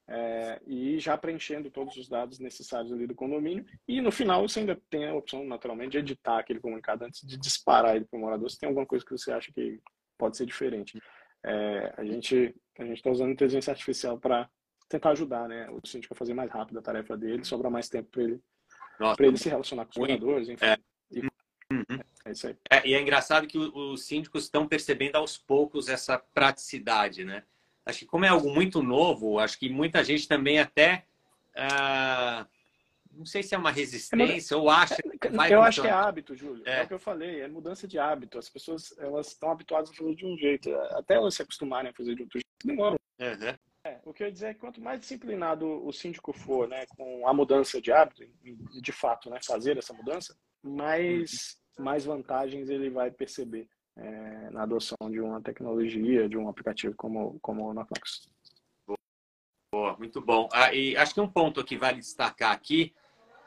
é, e já preenchendo todos os dados necessários ali do condomínio. E no final você ainda tem a opção, naturalmente, de editar aquele comunicado antes de disparar ele para o morador, se tem alguma coisa que você acha que pode ser diferente. É, a gente a está usando inteligência artificial para tentar ajudar né, o síndico a fazer mais rápido a tarefa dele, sobrar mais tempo para ele, ele se relacionar com os moradores, enfim. É. Uhum. É isso aí. É, e é engraçado que os síndicos estão percebendo aos poucos essa praticidade, né? Acho que como é algo muito novo, acho que muita gente também até uh, não sei se é uma resistência é, ou acha que vai Eu acho que é hábito, Júlio. É. é. o que eu falei, é mudança de hábito. As pessoas elas estão habituadas a fazer de um jeito, até elas se acostumarem a fazer de outro jeito, demora. Uhum. É, o que eu ia dizer é que quanto mais disciplinado o síndico for, né, com a mudança de hábito, e de fato, né, fazer essa mudança, mais mais vantagens ele vai perceber é, na adoção de uma tecnologia, de um aplicativo como, como o Knockbox. Boa, muito bom. Ah, e acho que um ponto que vale destacar aqui,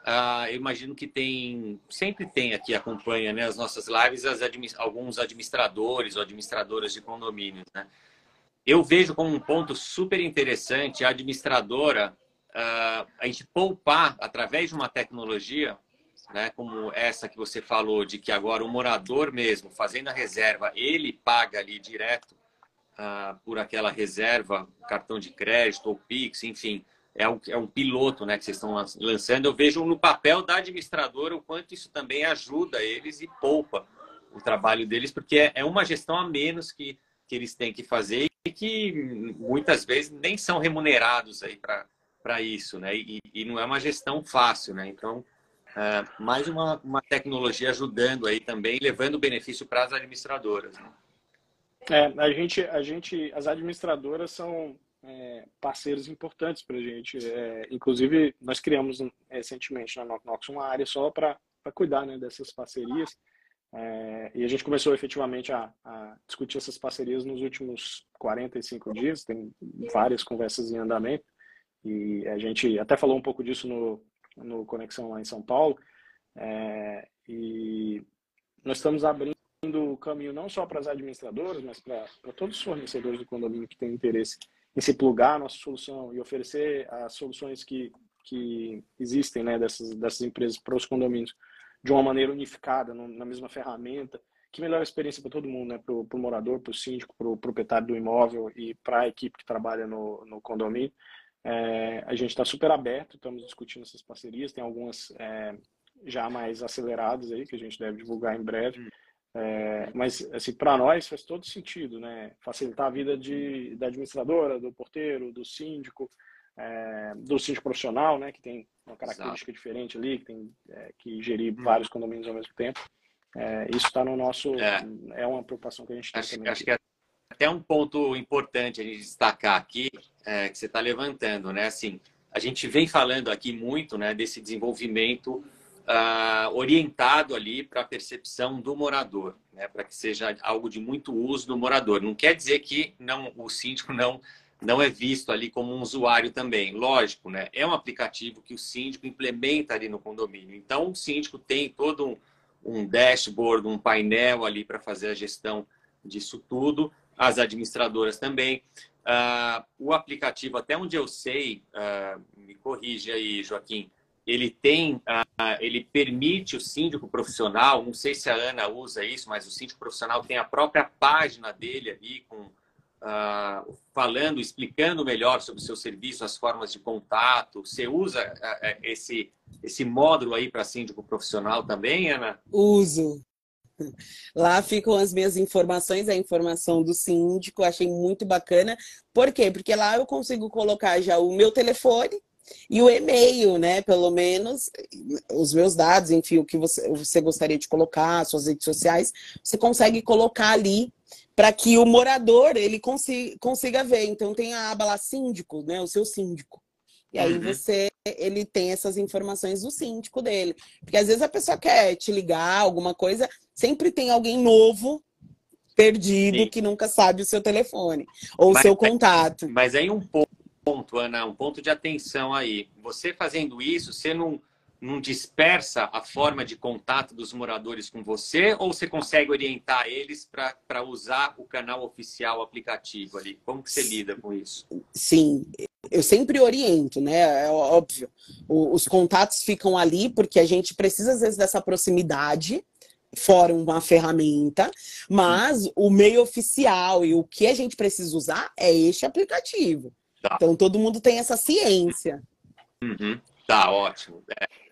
ah, eu imagino que tem, sempre tem aqui, acompanha né, as nossas lives, as alguns administradores ou administradoras de condomínios. Né? Eu vejo como um ponto super interessante a administradora, ah, a gente poupar através de uma tecnologia né, como essa que você falou, de que agora o morador mesmo, fazendo a reserva, ele paga ali direto uh, por aquela reserva, cartão de crédito ou Pix, enfim, é um, é um piloto né, que vocês estão lançando. Eu vejo no papel da administradora o quanto isso também ajuda eles e poupa o trabalho deles, porque é, é uma gestão a menos que, que eles têm que fazer e que muitas vezes nem são remunerados aí para isso, né? E, e não é uma gestão fácil, né? Então, é, mais uma, uma tecnologia ajudando aí também, levando benefício para as administradoras. Né? É, a gente, a gente, as administradoras são é, parceiros importantes para a gente. É, inclusive, nós criamos recentemente na Knox uma área só para cuidar né, dessas parcerias. É, e a gente começou efetivamente a, a, discutir essas parcerias nos últimos 45 dias, tem várias conversas em andamento, e a gente até falou um pouco disso no, no Conexão lá em São Paulo. É, e nós estamos abrindo o caminho não só para as administradoras, mas para todos os fornecedores do condomínio que têm interesse em se plugar a nossa solução e oferecer as soluções que, que existem né, dessas, dessas empresas para os condomínios de uma maneira unificada, na mesma ferramenta, que melhora a experiência para todo mundo, né? para o morador, para o síndico, para o proprietário do imóvel e para a equipe que trabalha no, no condomínio. É, a gente está super aberto, estamos discutindo essas parcerias, tem algumas é, já mais aceleradas aí que a gente deve divulgar em breve. Hum. É, mas assim, para nós faz todo sentido, né? Facilitar a vida de, da administradora, do porteiro, do síndico, é, do síndico profissional, né? Que tem uma característica Exato. diferente ali, que tem é, que gerir hum. vários condomínios ao mesmo tempo. É, isso está no nosso. É. é. uma preocupação que a gente tem acho, também. Acho que até um ponto importante a gente destacar aqui, é, que você está levantando, né? Assim, a gente vem falando aqui muito né, desse desenvolvimento uh, orientado ali para a percepção do morador, né, para que seja algo de muito uso do morador. Não quer dizer que não, o síndico não, não é visto ali como um usuário também. Lógico, né? É um aplicativo que o síndico implementa ali no condomínio. Então, o síndico tem todo um, um dashboard, um painel ali para fazer a gestão disso tudo as administradoras também. Uh, o aplicativo, até onde eu sei, uh, me corrige aí, Joaquim, ele tem, uh, ele permite o síndico profissional, não sei se a Ana usa isso, mas o síndico profissional tem a própria página dele ali, com, falando, explicando melhor sobre o seu serviço, as formas de contato. Você usa esse, esse módulo aí para síndico profissional também, Ana? Uso, Lá ficam as minhas informações, a informação do síndico, achei muito bacana. Por quê? Porque lá eu consigo colocar já o meu telefone e o e-mail, né? Pelo menos os meus dados, enfim, o que você, você gostaria de colocar, suas redes sociais, você consegue colocar ali para que o morador ele consiga, consiga ver. Então tem a aba lá síndico, né? O seu síndico. E aí uhum. você, ele tem essas informações do síndico dele. Porque às vezes a pessoa quer te ligar, alguma coisa, sempre tem alguém novo, perdido, Sim. que nunca sabe o seu telefone ou o seu contato. Mas aí um ponto, Ana, um ponto de atenção aí. Você fazendo isso, você não, não dispersa a forma de contato dos moradores com você ou você consegue orientar eles para usar o canal oficial o aplicativo ali? Como que você lida com isso? Sim, eu sempre oriento, né? É óbvio. O, os contatos ficam ali porque a gente precisa, às vezes, dessa proximidade, fora uma ferramenta, mas o meio oficial e o que a gente precisa usar é este aplicativo. Tá. Então todo mundo tem essa ciência. Uhum. Tá, ótimo.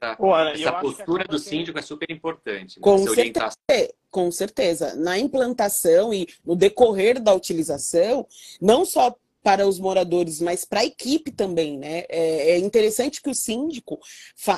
Essa, Ana, essa postura do síndico é super importante. Né? Com, certeza, com certeza. Na implantação e no decorrer da utilização, não só para os moradores, mas para a equipe também, né? É, é, interessante que o síndico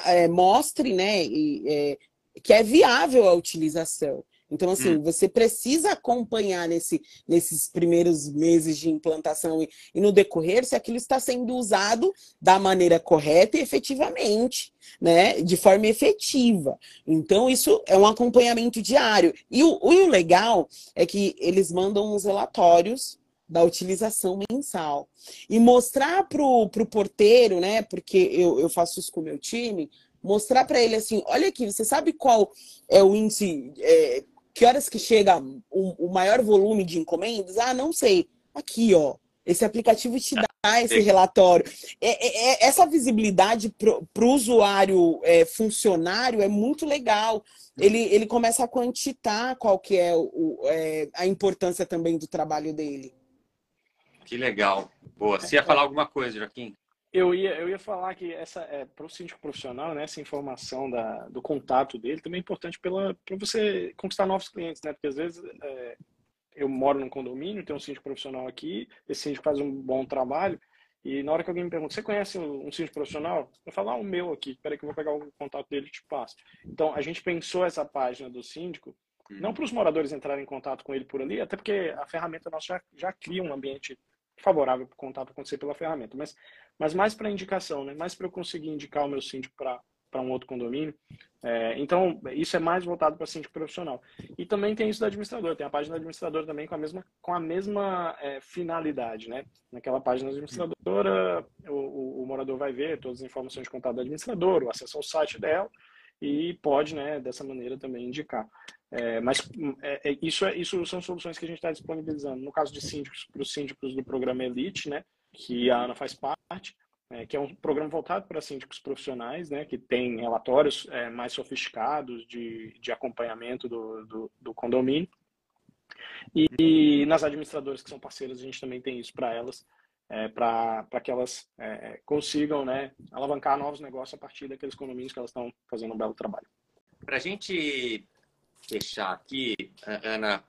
é, mostre, né, e, é, que é viável a utilização. Então, assim, hum. você precisa acompanhar nesse, nesses primeiros meses de implantação e, e, no decorrer se aquilo está sendo usado da maneira correta e efetivamente, né? De forma efetiva. Então, isso é um acompanhamento diário. E o, o legal é que eles mandam uns relatórios da utilização mensal. E mostrar para o porteiro, né? Porque eu, eu faço isso com o meu time, mostrar para ele assim, olha aqui, você sabe qual é o índice, é, que horas que chega o, o, maior volume de encomendas? Ah, não sei. Aqui, ó. Esse aplicativo te dá esse relatório. É, é, é essa visibilidade para o usuário é, funcionário é muito legal. Ele, ele começa a quantitar qual que é, o, é, a importância também do trabalho dele. Que legal. Boa. Você ia falar alguma coisa, Joaquim? Eu ia, eu ia falar que essa é, para o síndico profissional, né, essa informação da, do contato dele também é importante para você conquistar novos clientes, né? Porque às vezes é, eu moro num condomínio, tem um síndico profissional aqui, esse síndico faz um bom trabalho, e na hora que alguém me pergunta, você conhece um síndico profissional? Eu falo, ah, o meu aqui, peraí que eu vou pegar o contato dele e te passo. Então, a gente pensou essa página do síndico, não uhum. para os moradores entrarem em contato com ele por ali, até porque a ferramenta nossa já, já cria um ambiente favorável para o contato acontecer pela ferramenta, mas mas mais para indicação, né? mais para eu conseguir indicar o meu síndico para um outro condomínio. É, então, isso é mais voltado para síndico profissional. E também tem isso do administrador, tem a página do administrador também com a mesma, com a mesma é, finalidade. Né? Naquela página administradora, o, o, o, morador vai ver todas as informações de contato do administrador, o acesso ao site dela, e pode, né, dessa maneira, também indicar. É, mas é, é isso, é, isso são soluções que a gente está disponibilizando. No caso de síndicos, para os síndicos do programa Elite, né, que a Ana faz parte, é, que é um programa voltado para síndicos profissionais, né, que tem relatórios é, mais sofisticados de, de acompanhamento do, do, do condomínio. E, e, nas administradoras que são parceiras, a gente também tem isso para elas, é, para que elas consigam né, alavancar novos negócios a partir daqueles condomínios que elas estão fazendo um belo trabalho. Para a gente fechar aqui, Ana,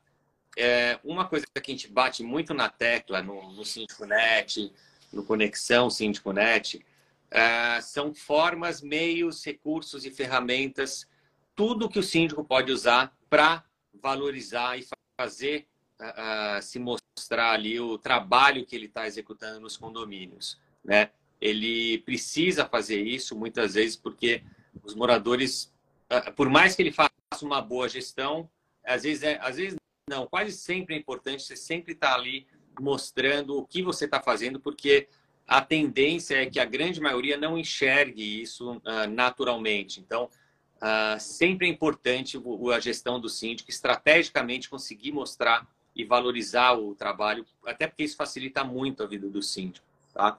é, uma coisa que a gente bate muito na tecla no, no SíndicoNet, no Conexão SíndicoNet, é, são formas, meios, recursos e ferramentas, tudo que o síndico pode usar para valorizar e fazer uh, se mostrar ali o trabalho que ele está executando nos condomínios. Né? Ele precisa fazer isso muitas vezes porque os moradores, uh, por mais que ele faça uma boa gestão, às vezes, é, às vezes não, quase sempre é importante você sempre estar tá ali mostrando o que você está fazendo, porque a tendência é que a grande maioria não enxergue isso uh, naturalmente. Então, uh, sempre é importante a gestão do síndico estrategicamente conseguir mostrar e valorizar o trabalho, até porque isso facilita muito a vida do síndico. Tá?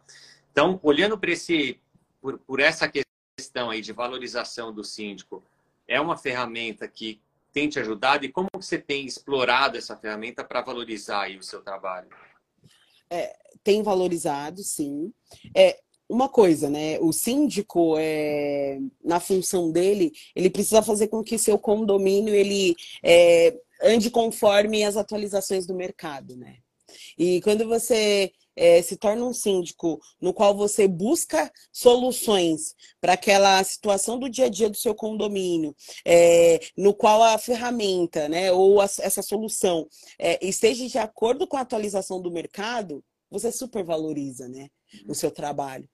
Então, olhando esse, por, por essa questão aí de valorização do síndico, é uma ferramenta que tem te ajudado e como você tem explorado essa ferramenta para valorizar o seu trabalho? É, tem valorizado, sim. É, uma coisa, né? O síndico, é, na função dele, ele precisa fazer com que seu condomínio ele é, ande conforme as atualizações do mercado, né? E quando você é, se torna um síndico no qual você busca soluções para aquela situação do dia a dia do seu condomínio, é, no qual a ferramenta, né, ou a, essa solução é, esteja de acordo com a atualização do mercado, você supervaloriza, né, o seu trabalho.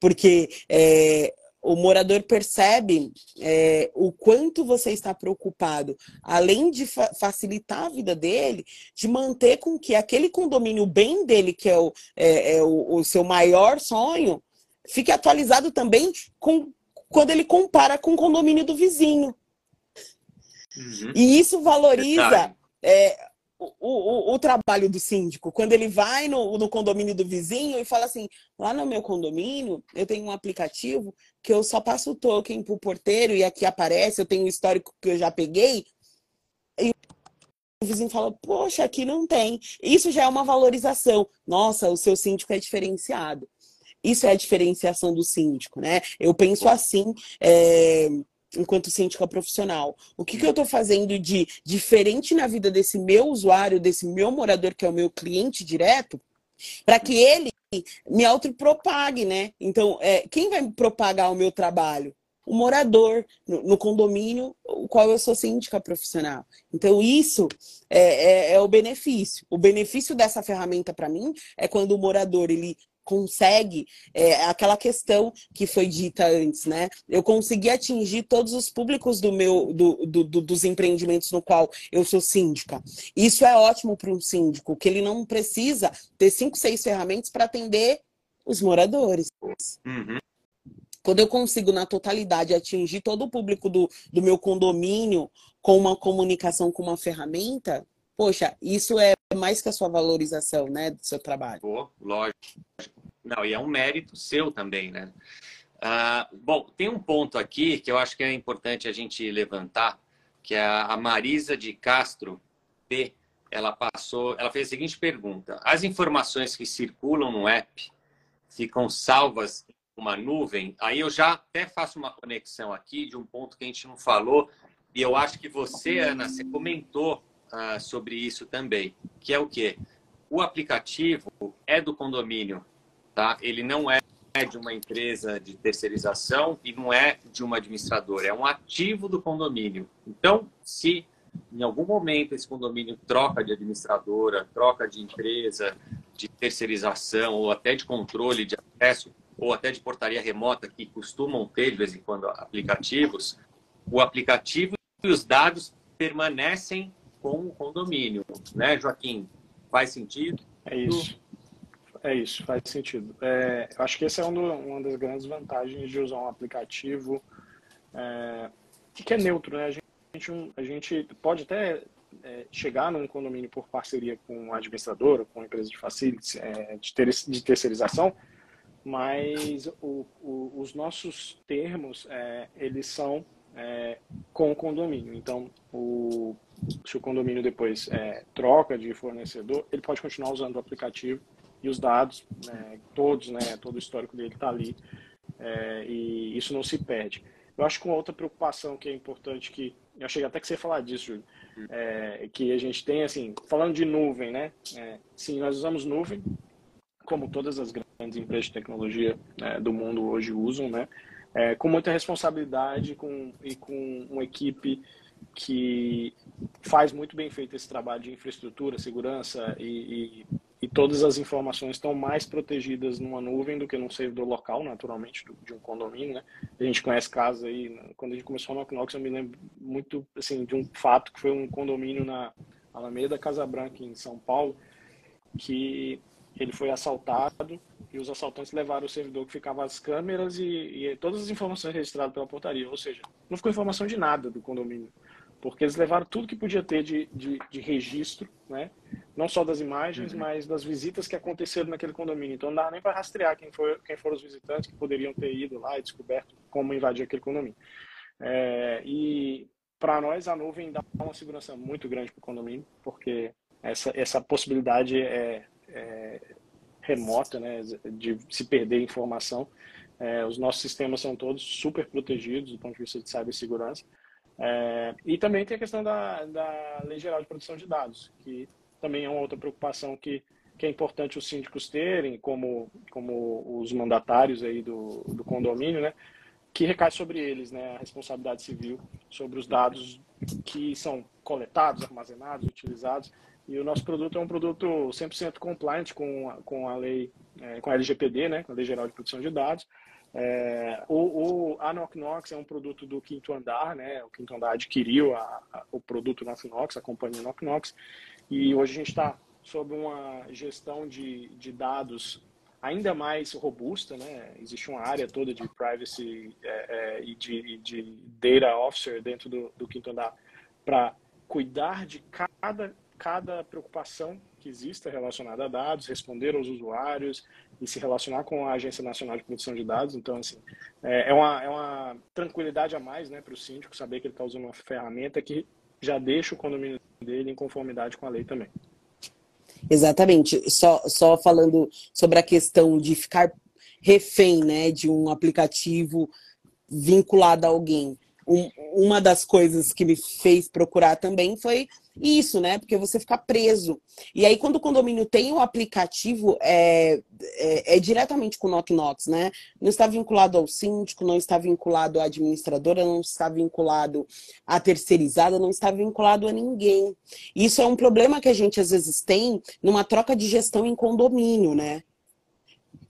Porque é, o morador percebe é, o quanto você está preocupado, além de fa facilitar a vida dele, de manter com que aquele condomínio bem dele, que é o, é, é o, o seu maior sonho, fique atualizado também com quando ele compara com o condomínio do vizinho. Uhum. E isso valoriza o, o, o, trabalho do síndico. Quando ele vai no, no condomínio do vizinho e fala assim: lá no meu condomínio, eu tenho um aplicativo que eu só passo o token pro porteiro e aqui aparece, eu tenho um histórico que eu já peguei. E o vizinho fala: Poxa, aqui não tem. Isso já é uma valorização. Nossa, o seu síndico é diferenciado. Isso é a diferenciação do síndico, né? Eu penso assim. É enquanto síndica profissional. O que, que eu estou fazendo de diferente na vida desse meu usuário, desse meu morador, que é o meu cliente direto, para que ele me autopropague, né? Então, é, quem vai propagar o meu trabalho? O morador no, no, condomínio, o qual eu sou síndica profissional. Então, isso é, é, é o benefício. O benefício dessa ferramenta para mim é quando o morador ele consegue é, aquela questão que foi dita antes, né? Eu consegui atingir todos os públicos do meu do, do, do, dos empreendimentos no qual eu sou síndica. Isso é ótimo para um síndico, que ele não precisa ter cinco, seis ferramentas para atender os moradores. Uhum. Quando eu consigo, na totalidade, atingir todo o público do, do meu condomínio com uma comunicação com uma ferramenta, poxa, isso é mais que a sua valorização, né, do seu trabalho. Pô, lógico. Não, e é um mérito seu também, né? Ah, bom, tem um ponto aqui que eu acho que é importante a gente levantar, que é a Marisa de Castro P. Ela passou, ela fez a seguinte pergunta: as informações que circulam no app ficam salvas em uma nuvem? Aí eu já até faço uma conexão aqui de um ponto que a gente não falou e eu acho que você, Ana, você comentou uh, sobre isso também, que é o quê? O aplicativo é do condomínio, tá? Ele não é de uma empresa de terceirização e não é de uma administradora, é um ativo do condomínio. Então, se em algum momento esse condomínio troca de administradora, troca de empresa, de terceirização ou até de controle de acesso ou até de portaria remota que costumam ter de vez em quando aplicativos, o aplicativo e os dados permanecem com o condomínio, né, Joaquim? Faz sentido? É isso. É isso, faz sentido. É, eu acho que essa é um uma das grandes vantagens de usar um aplicativo é, que é neutro, né? A gente, a gente pode até é, chegar num condomínio por parceria com a administradora, com a empresa de facilities, é, de, ter, de terceirização, mas o, o, os nossos termos, é, eles são é, com o condomínio. Então, o, se o condomínio depois é, troca de fornecedor, ele pode continuar usando o aplicativo e os dados, né, todos, né, todo o histórico dele está ali é, e isso não se perde. Eu acho que uma outra preocupação que é importante que eu achei até que você ia falar disso, Júlio, é, que a gente tem assim, falando de nuvem, né? É, sim, nós usamos nuvem, como todas as grandes empresas de tecnologia né, do mundo hoje usam, né? É, com muita responsabilidade com, e com uma equipe que faz muito bem feito esse trabalho de infraestrutura, segurança e, e, e, todas as informações estão mais protegidas numa nuvem do que num servidor local, naturalmente, do, de um condomínio, né? A gente conhece casos aí, quando a gente começou no Knox, eu me lembro muito, assim, de um fato que foi um condomínio na Alameda Casa Branca, em São Paulo, que ele foi assaltado e os assaltantes levaram o servidor que ficava as câmeras e, e todas as informações registradas pela portaria, ou seja, não ficou informação de nada do condomínio porque eles levaram tudo que podia ter de, de, de registro, né? não só das imagens, uhum. mas das visitas que aconteceram naquele condomínio. Então não dava nem para rastrear quem, foi, quem foram os visitantes que poderiam ter ido lá e descoberto como invadir aquele condomínio. É, e para nós a nuvem dá uma segurança muito grande para o condomínio, porque essa, essa possibilidade é, é remota né, de se perder informação. É, os nossos sistemas são todos super protegidos do ponto de vista de cibersegurança. É, e também tem a questão da, da Lei Geral de Proteção de Dados, que também é uma outra preocupação que, que é importante os síndicos terem, como, como os mandatários aí do, do condomínio, né? que recai sobre eles né, a responsabilidade civil sobre os dados que são coletados, armazenados, utilizados. E o nosso produto é um produto 100% compliant com a, com a lei, é, com a LGPD, né, com a Lei Geral de Proteção de Dados. É, o, o, a Knock Knox é um produto do Quinto Andar, né? O Quinto Andar adquiriu a, a, o produto Knock Knox, a companhia Knock Knox, e hoje a gente está sob uma gestão de, de dados ainda mais robusta, né? Existe uma área toda de privacy é, é, e de, de, data officer dentro do, do quinto andar para cuidar de cada, cada preocupação que exista relacionada a dados, responder aos usuários e se relacionar com a Agência Nacional de Proteção de Dados. Então, assim, é, é uma, é uma tranquilidade a mais né, para o síndico saber que ele está usando uma ferramenta que já deixa o condomínio dele em conformidade com a lei também. Exatamente. Só, só falando sobre a questão de ficar refém né, de um aplicativo vinculado a alguém. Um, uma das coisas que me fez procurar também foi isso, né? Porque você fica preso. E aí, quando o condomínio tem o um aplicativo, é, é, é, diretamente com o Knock Knocks, né? Não está vinculado ao síndico, não está vinculado à administradora, não está vinculado à terceirizada, não está vinculado a ninguém. Isso é um problema que a gente às vezes tem numa troca de gestão em condomínio, né?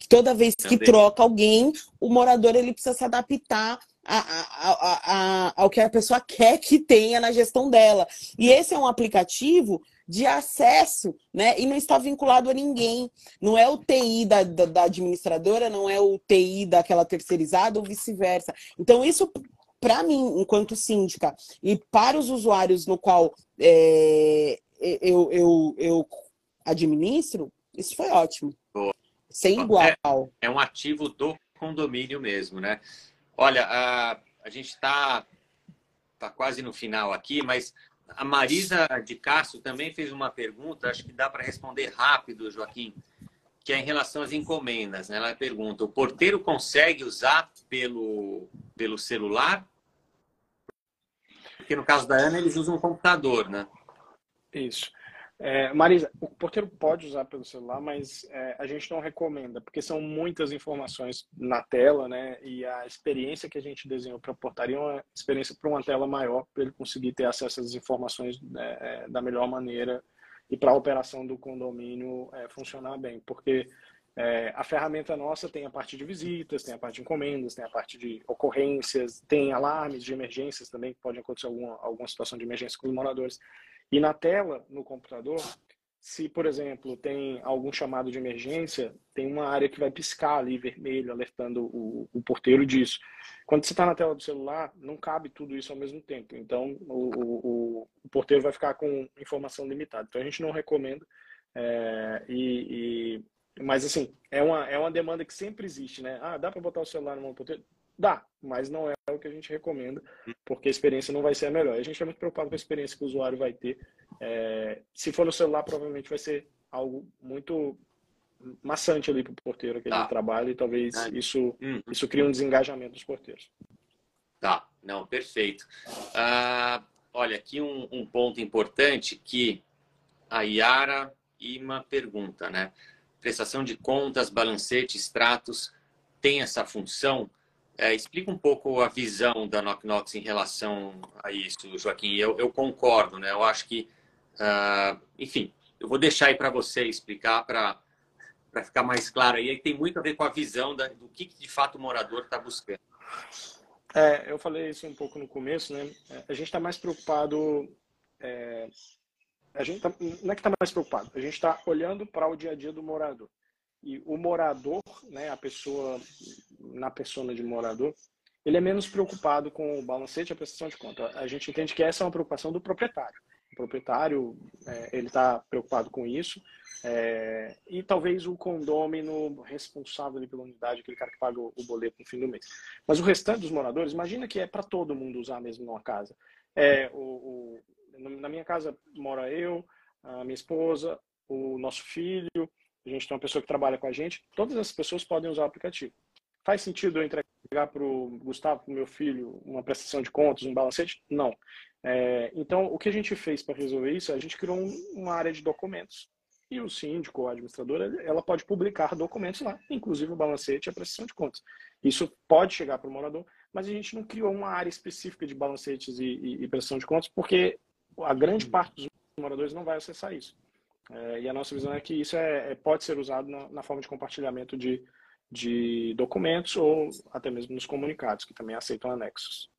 Toda vez que troca alguém, o morador ele precisa se adaptar a, a, a, ao que a pessoa quer que tenha na gestão dela. E esse é um aplicativo de acesso, né? E não está vinculado a ninguém. Não é o TI da, da, da administradora, não é o TI daquela terceirizada ou vice-versa. Então, isso, para mim, enquanto síndica, e para os usuários no qual é, eu, eu, eu administro, isso foi ótimo. Sem igual. É, é um ativo do condomínio mesmo, né? Olha, a, a gente está tá quase no final aqui, mas a Marisa de Castro também fez uma pergunta, acho que dá para responder rápido, Joaquim, que é em relação às encomendas. Né? Ela pergunta: o porteiro consegue usar pelo, pelo celular? Porque no caso da Ana, eles usam um computador, né? Isso. É, Marisa, o porteiro pode usar pelo celular, mas é, a gente não recomenda, porque são muitas informações na tela, né? E a experiência que a gente desenhou para a portaria é uma experiência para uma tela maior, para ele conseguir ter acesso às informações né, é, da melhor maneira e para a operação do condomínio é, funcionar bem, porque é, a ferramenta nossa tem a parte de visitas, tem a parte de encomendas, tem a parte de ocorrências, tem alarmes de emergências também, que pode acontecer alguma, alguma situação de emergência com os moradores. E na tela, no computador, se, por exemplo, tem algum chamado de emergência, tem uma área que vai piscar ali vermelho, alertando o, o porteiro disso. Quando você está na tela do celular, não cabe tudo isso ao mesmo tempo. Então, o, o, o porteiro vai ficar com informação limitada. Então, a gente não recomenda. É, e, e, mas, assim, é uma, é uma demanda que sempre existe, né? Ah, dá para botar o celular no porteiro? Dá, mas não é o que a gente recomenda, porque a experiência não vai ser a melhor. A gente é muito preocupado com a experiência que o usuário vai ter. É, se for no celular, provavelmente vai ser algo muito maçante ali para o porteiro que tá. ele trabalha e talvez ah, isso, hum. isso crie um desengajamento dos porteiros. Tá, não, perfeito. Ah, olha, aqui um, um, ponto importante que a Yara Ima pergunta, né? Prestação de contas, balancete, extratos, tem essa função? É, explica um pouco a visão da Knock em relação a isso, Joaquim. Eu, eu concordo, né? Eu acho que, uh, enfim, eu vou deixar aí para você explicar para ficar mais claro aí. Tem muito a ver com a visão da, do que, que de fato o morador está buscando. É, eu falei isso um pouco no começo, né? É, a gente está mais preocupado. É, a gente tá, não é que está mais preocupado, a gente está olhando para o dia a dia do morador. E o morador, né, a pessoa na persona de morador, ele é menos preocupado com o balancete e a prestação de conta. A gente entende que essa é uma preocupação do proprietário. O proprietário, é, ele está preocupado com isso. É, e talvez o condômino responsável pela unidade, aquele cara que paga o, o boleto no fim do mês. Mas o restante dos moradores, imagina que é para todo mundo usar mesmo numa casa. É, o, o, na minha casa mora eu, a minha esposa, o nosso filho, a gente tem uma pessoa que trabalha com a gente, todas essas pessoas podem usar o aplicativo. Faz sentido eu entregar para o Gustavo, para o meu filho, uma prestação de contas, um balancete? Não. É, então, o que a gente fez para resolver isso? A gente criou um, uma área de documentos. E o síndico ou a administradora, ela pode publicar documentos lá, inclusive o balancete e a prestação de contas. Isso pode chegar para o morador, mas a gente não criou uma área específica de balancetes e, e, e prestação de contas, porque a grande parte dos moradores não vai acessar isso. É, e a nossa visão é que isso é, é, pode ser usado na, na, forma de compartilhamento de, de documentos ou até mesmo nos comunicados, que também aceitam anexos.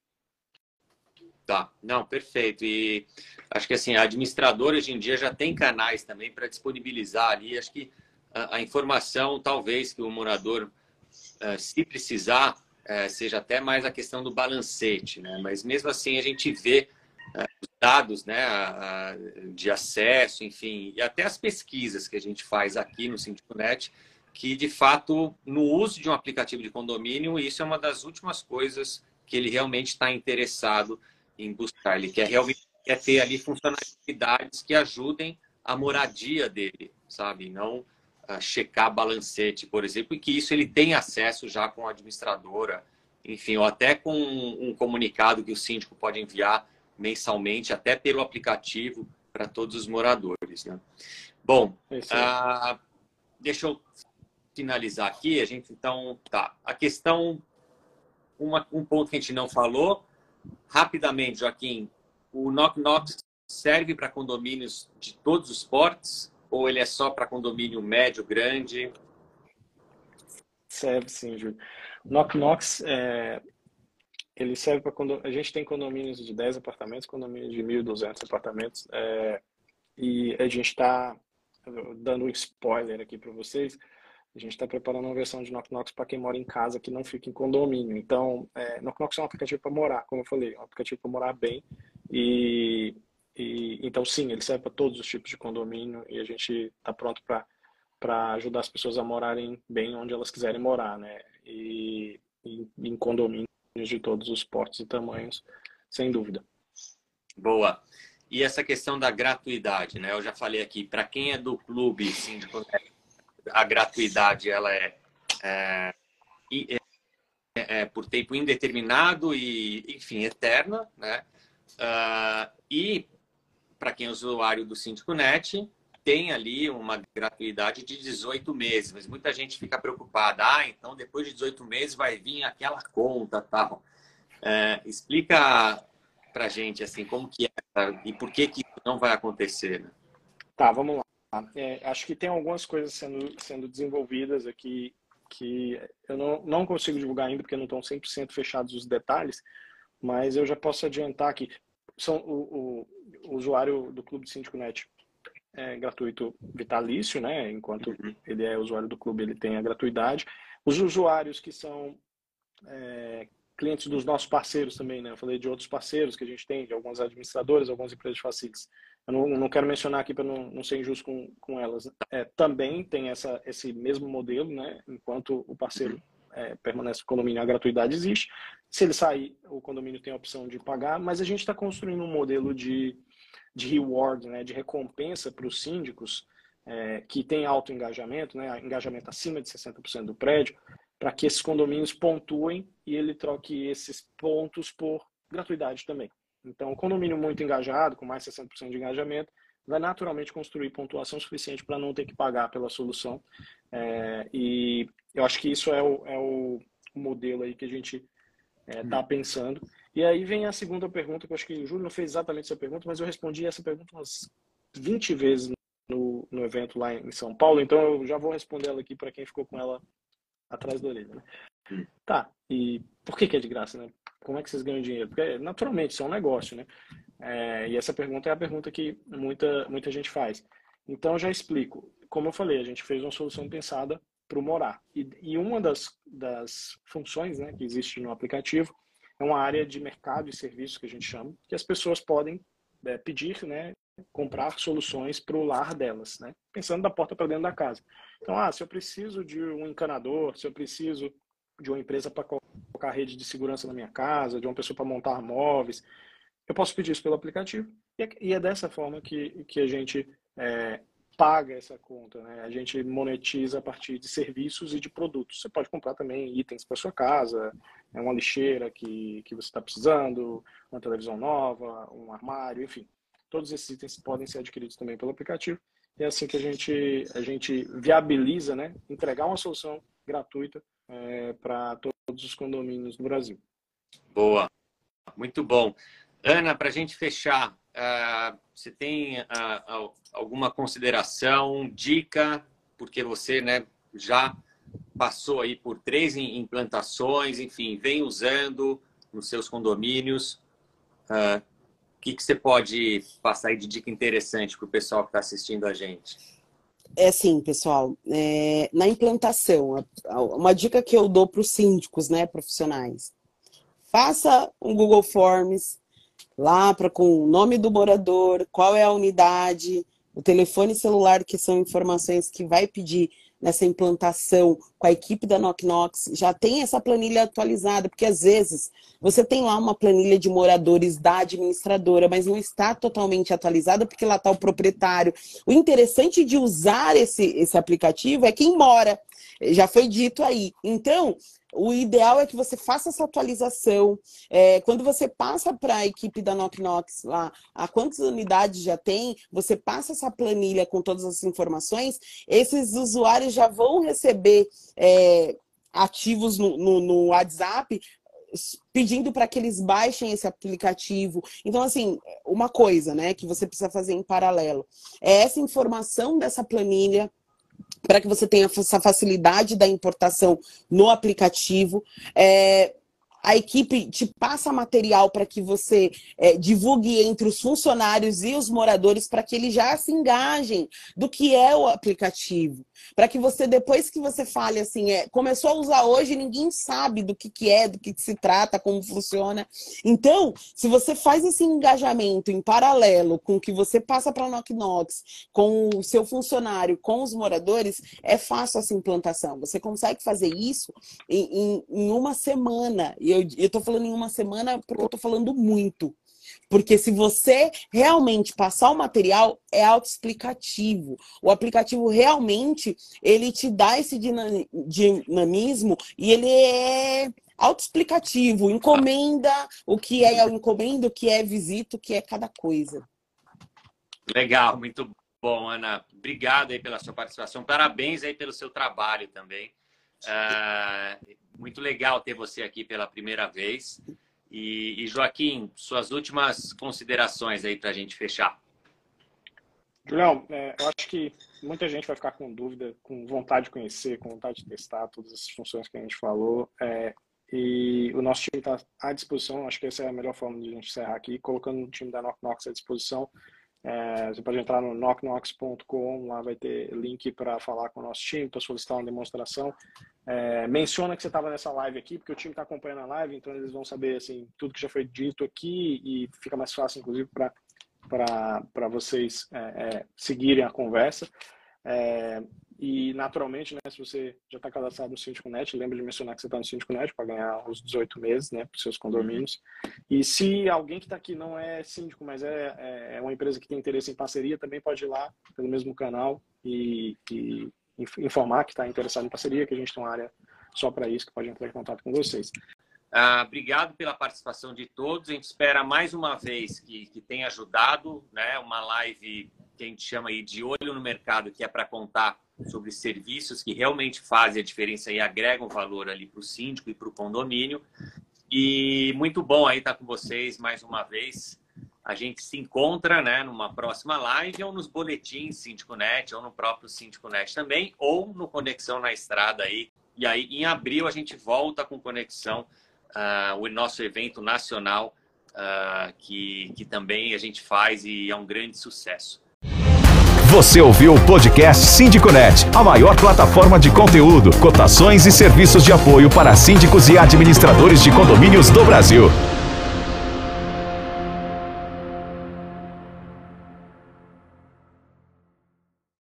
Tá, não, perfeito. E acho que assim, a administradora hoje em dia já tem canais também para disponibilizar ali. Acho que a, a informação, talvez, que o morador, uh, se precisar, uh, seja até mais a questão do balancete, né? Mas mesmo assim a gente vê dados né, de acesso, enfim, e até as pesquisas que a gente faz aqui no Sindiconet, que de fato, no uso de um aplicativo de condomínio, isso é uma das últimas coisas que ele realmente está interessado em buscar. Ele quer realmente quer ter ali funcionalidades que ajudem a moradia dele, sabe? Não uh, checar balancete, por exemplo, e que isso ele tem acesso já com a administradora, enfim, ou até com um comunicado que o síndico pode enviar mensalmente, até pelo aplicativo para todos os moradores, né? Bom, uh, deixa eu finalizar aqui. A gente então tá. A questão, uma, um ponto que a gente não falou rapidamente, Joaquim. O knock knock serve para condomínios de todos os portes ou ele é só para condomínio médio, grande? Serve sim, Júlio. Knock Knocks, é, ele serve para quando a gente tem condomínios de 10 apartamentos, condomínios de 1.200 apartamentos, é, e a gente está dando um spoiler aqui para vocês. A gente está preparando uma versão de Knock Knocks para quem mora em casa que não fica em condomínio. Então, é, Knock Knocks é um aplicativo para morar, como eu falei, é um aplicativo para morar bem e e, então, sim, ele serve para todos os tipos de condomínio e a gente está pronto para ajudar as pessoas a morarem bem onde elas quiserem morar, né? E, e em condomínios de todos os portes e tamanhos, sem dúvida. Boa. E essa questão da gratuidade, né? Eu já falei aqui, para quem é do clube síndico, a gratuidade ela é, é, é, é, por tempo indeterminado e, enfim, eterna, né? Uh, e para quem é usuário do Síndico Net, tem ali uma gratuidade de 18 meses, mas muita gente fica preocupada. Ah, então depois de 18 meses vai vir aquela conta tal. É, explica para gente assim como que é e por que que não vai acontecer. Né? Tá, vamos lá. É, acho que tem algumas coisas sendo, sendo desenvolvidas aqui que eu não, não consigo divulgar ainda porque não estão 100% fechados os detalhes, mas eu já posso adiantar que são o, o, o usuário do Clube Síndico Net é gratuito vitalício, né? Enquanto uhum. ele é usuário do clube, ele tem a gratuidade. Os usuários que são é, clientes dos nossos parceiros também, né? Eu falei de outros parceiros que a gente tem, de algumas administradoras, algumas empresas de facilities. Eu não, não quero mencionar aqui para não, não ser injusto com, com elas. É, também tem essa, esse mesmo modelo, né? Enquanto o parceiro é, permanece no condomínio, a gratuidade existe. Se ele sair, o condomínio tem a opção de pagar, mas a gente está construindo um modelo de, de reward, né, de recompensa para os síndicos é, que tem alto engajamento, né, engajamento acima de 60% do prédio, para que esses condomínios pontuem e ele troque esses pontos por gratuidade também. Então, o condomínio muito engajado, com mais de 60% de engajamento, vai naturalmente construir pontuação suficiente para não ter que pagar pela solução. É, e eu acho que isso é o, é o modelo aí que a gente está é, tá uhum. pensando. E aí vem a segunda pergunta, que eu acho que o Júlio não fez exatamente essa pergunta, mas eu respondi essa pergunta umas 20 vezes no, no evento lá em São Paulo, então eu já vou responder ela aqui para quem ficou com ela atrás da orelha. Né? Hum. Tá, e por que, que é de graça, né? Como é que vocês ganham dinheiro? Porque, naturalmente, isso é um negócio, né? É, e essa pergunta é a pergunta que muita, muita gente faz. Então, já explico. Como eu falei, a gente fez uma solução pensada para o morar. E, e, uma das, das funções né, que existe no aplicativo é uma área de mercado e serviços que a gente chama, que as pessoas podem é, pedir, né, comprar soluções para o lar delas, né, pensando da porta para dentro da casa. Então, ah, se eu preciso de um encanador, se eu preciso de uma empresa para colocar rede de segurança na minha casa, de uma pessoa para montar móveis, eu posso pedir isso pelo aplicativo. E é, e é dessa forma que, que a gente é, paga essa conta. Né? A gente monetiza a partir de serviços e de produtos. Você pode comprar também itens para sua casa, é uma lixeira que, que você está precisando, uma televisão nova, um armário, enfim. Todos esses itens podem ser adquiridos também pelo aplicativo. E é assim que a gente, a gente viabiliza né, entregar uma solução gratuita é, para todos os condomínios do Brasil. Boa, muito bom. Ana, para a gente fechar, uh, você tem uh, alguma consideração, dica, porque você né, já passou aí por três implantações, enfim, vem usando nos seus condomínios. O que, que você pode passar aí de dica interessante para o pessoal que está assistindo a gente? é assim, pessoal, é, na implantação, uma dica que eu dou para os síndicos, né, profissionais, faça um Google Forms lá para com o nome do morador, qual é a unidade, o telefone celular, que são informações que vai pedir nessa implantação com a equipe da Knock Knox, já tem essa planilha atualizada, porque às vezes você tem lá uma planilha de moradores da administradora, mas não está totalmente atualizada porque lá está o proprietário. O interessante de usar esse, esse aplicativo é quem mora. Já foi dito aí. Então, o ideal é que você faça essa atualização. É, quando você passa para a equipe da Knock Knox lá, a quantas unidades já tem, você passa essa planilha com todas as informações, esses usuários já vão receber é, ativos no, no, no WhatsApp pedindo para que eles baixem esse aplicativo. Então, assim, uma coisa, né, que você precisa fazer em paralelo é essa informação dessa planilha para que você tenha essa facilidade da importação no aplicativo. É, a equipe te passa material para que você é, divulgue entre os funcionários e os moradores para que eles já se engajem do que é o aplicativo. Para que você, depois que você fale assim, é, começou a usar hoje, ninguém sabe do que, que é, do que, que se trata, como funciona. Então, se você faz esse engajamento em paralelo com o que você passa para a Knock Knox, com o seu funcionário, com os moradores, é fácil essa implantação. Você consegue fazer isso em, em, em uma semana. E eu estou falando em uma semana porque eu estou falando muito. Porque se você realmente passar o material, é autoexplicativo. O aplicativo realmente, ele te dá esse dinamismo e ele é autoexplicativo. Encomenda o que é encomenda, o que é visita, o que é cada coisa. Legal, muito bom, Ana. Obrigado aí pela sua participação. Parabéns aí pelo seu trabalho também. Uh, muito legal ter você aqui pela primeira vez. E, e Joaquim, suas últimas considerações aí para a gente fechar. Julião, é, eu acho que muita gente vai ficar com dúvida, com vontade de conhecer, com vontade de testar todas essas funções que a gente falou. É, e o nosso time está à disposição. Acho que essa é a melhor forma de a gente encerrar aqui, colocando o time da Knock à disposição. É, você pode entrar no knockknocks.com, lá vai ter link para falar com o nosso time, para solicitar uma demonstração. É, menciona que você estava nessa live aqui, porque o time está acompanhando a live, então eles vão saber assim, tudo que já foi dito aqui e fica mais fácil, inclusive, para vocês é, é, seguirem a conversa. E, naturalmente, né, se você já está cadastrado no Síndico Net, lembra de mencionar que você está no Síndico Net para ganhar os 18 meses né, para os seus condomínios. E se alguém que está aqui não é síndico, mas é, é, é uma empresa que tem interesse em parceria, também pode ir lá pelo mesmo canal e, e informar que está interessado em parceria, que a gente tem uma área só para isso, que pode entrar em contato com vocês. Ah, obrigado pela participação de todos. A gente espera mais uma vez que, que tenha ajudado, né? Uma live que a gente chama aí de olho no mercado, que é para contar sobre serviços que realmente fazem a diferença e agregam valor ali para o síndico e para o condomínio. E muito bom aí estar com vocês mais uma vez. A gente se encontra né, numa próxima live ou nos boletins Síndico Net ou no próprio Síndico Net também, ou no Conexão na Estrada aí. E aí, em abril, a gente volta com Conexão, uh, o nosso evento nacional, uh, que, que também a gente faz e é um grande sucesso. Você ouviu o podcast Síndiconet, a maior plataforma de conteúdo, cotações e serviços de apoio para síndicos e administradores de condomínios do Brasil.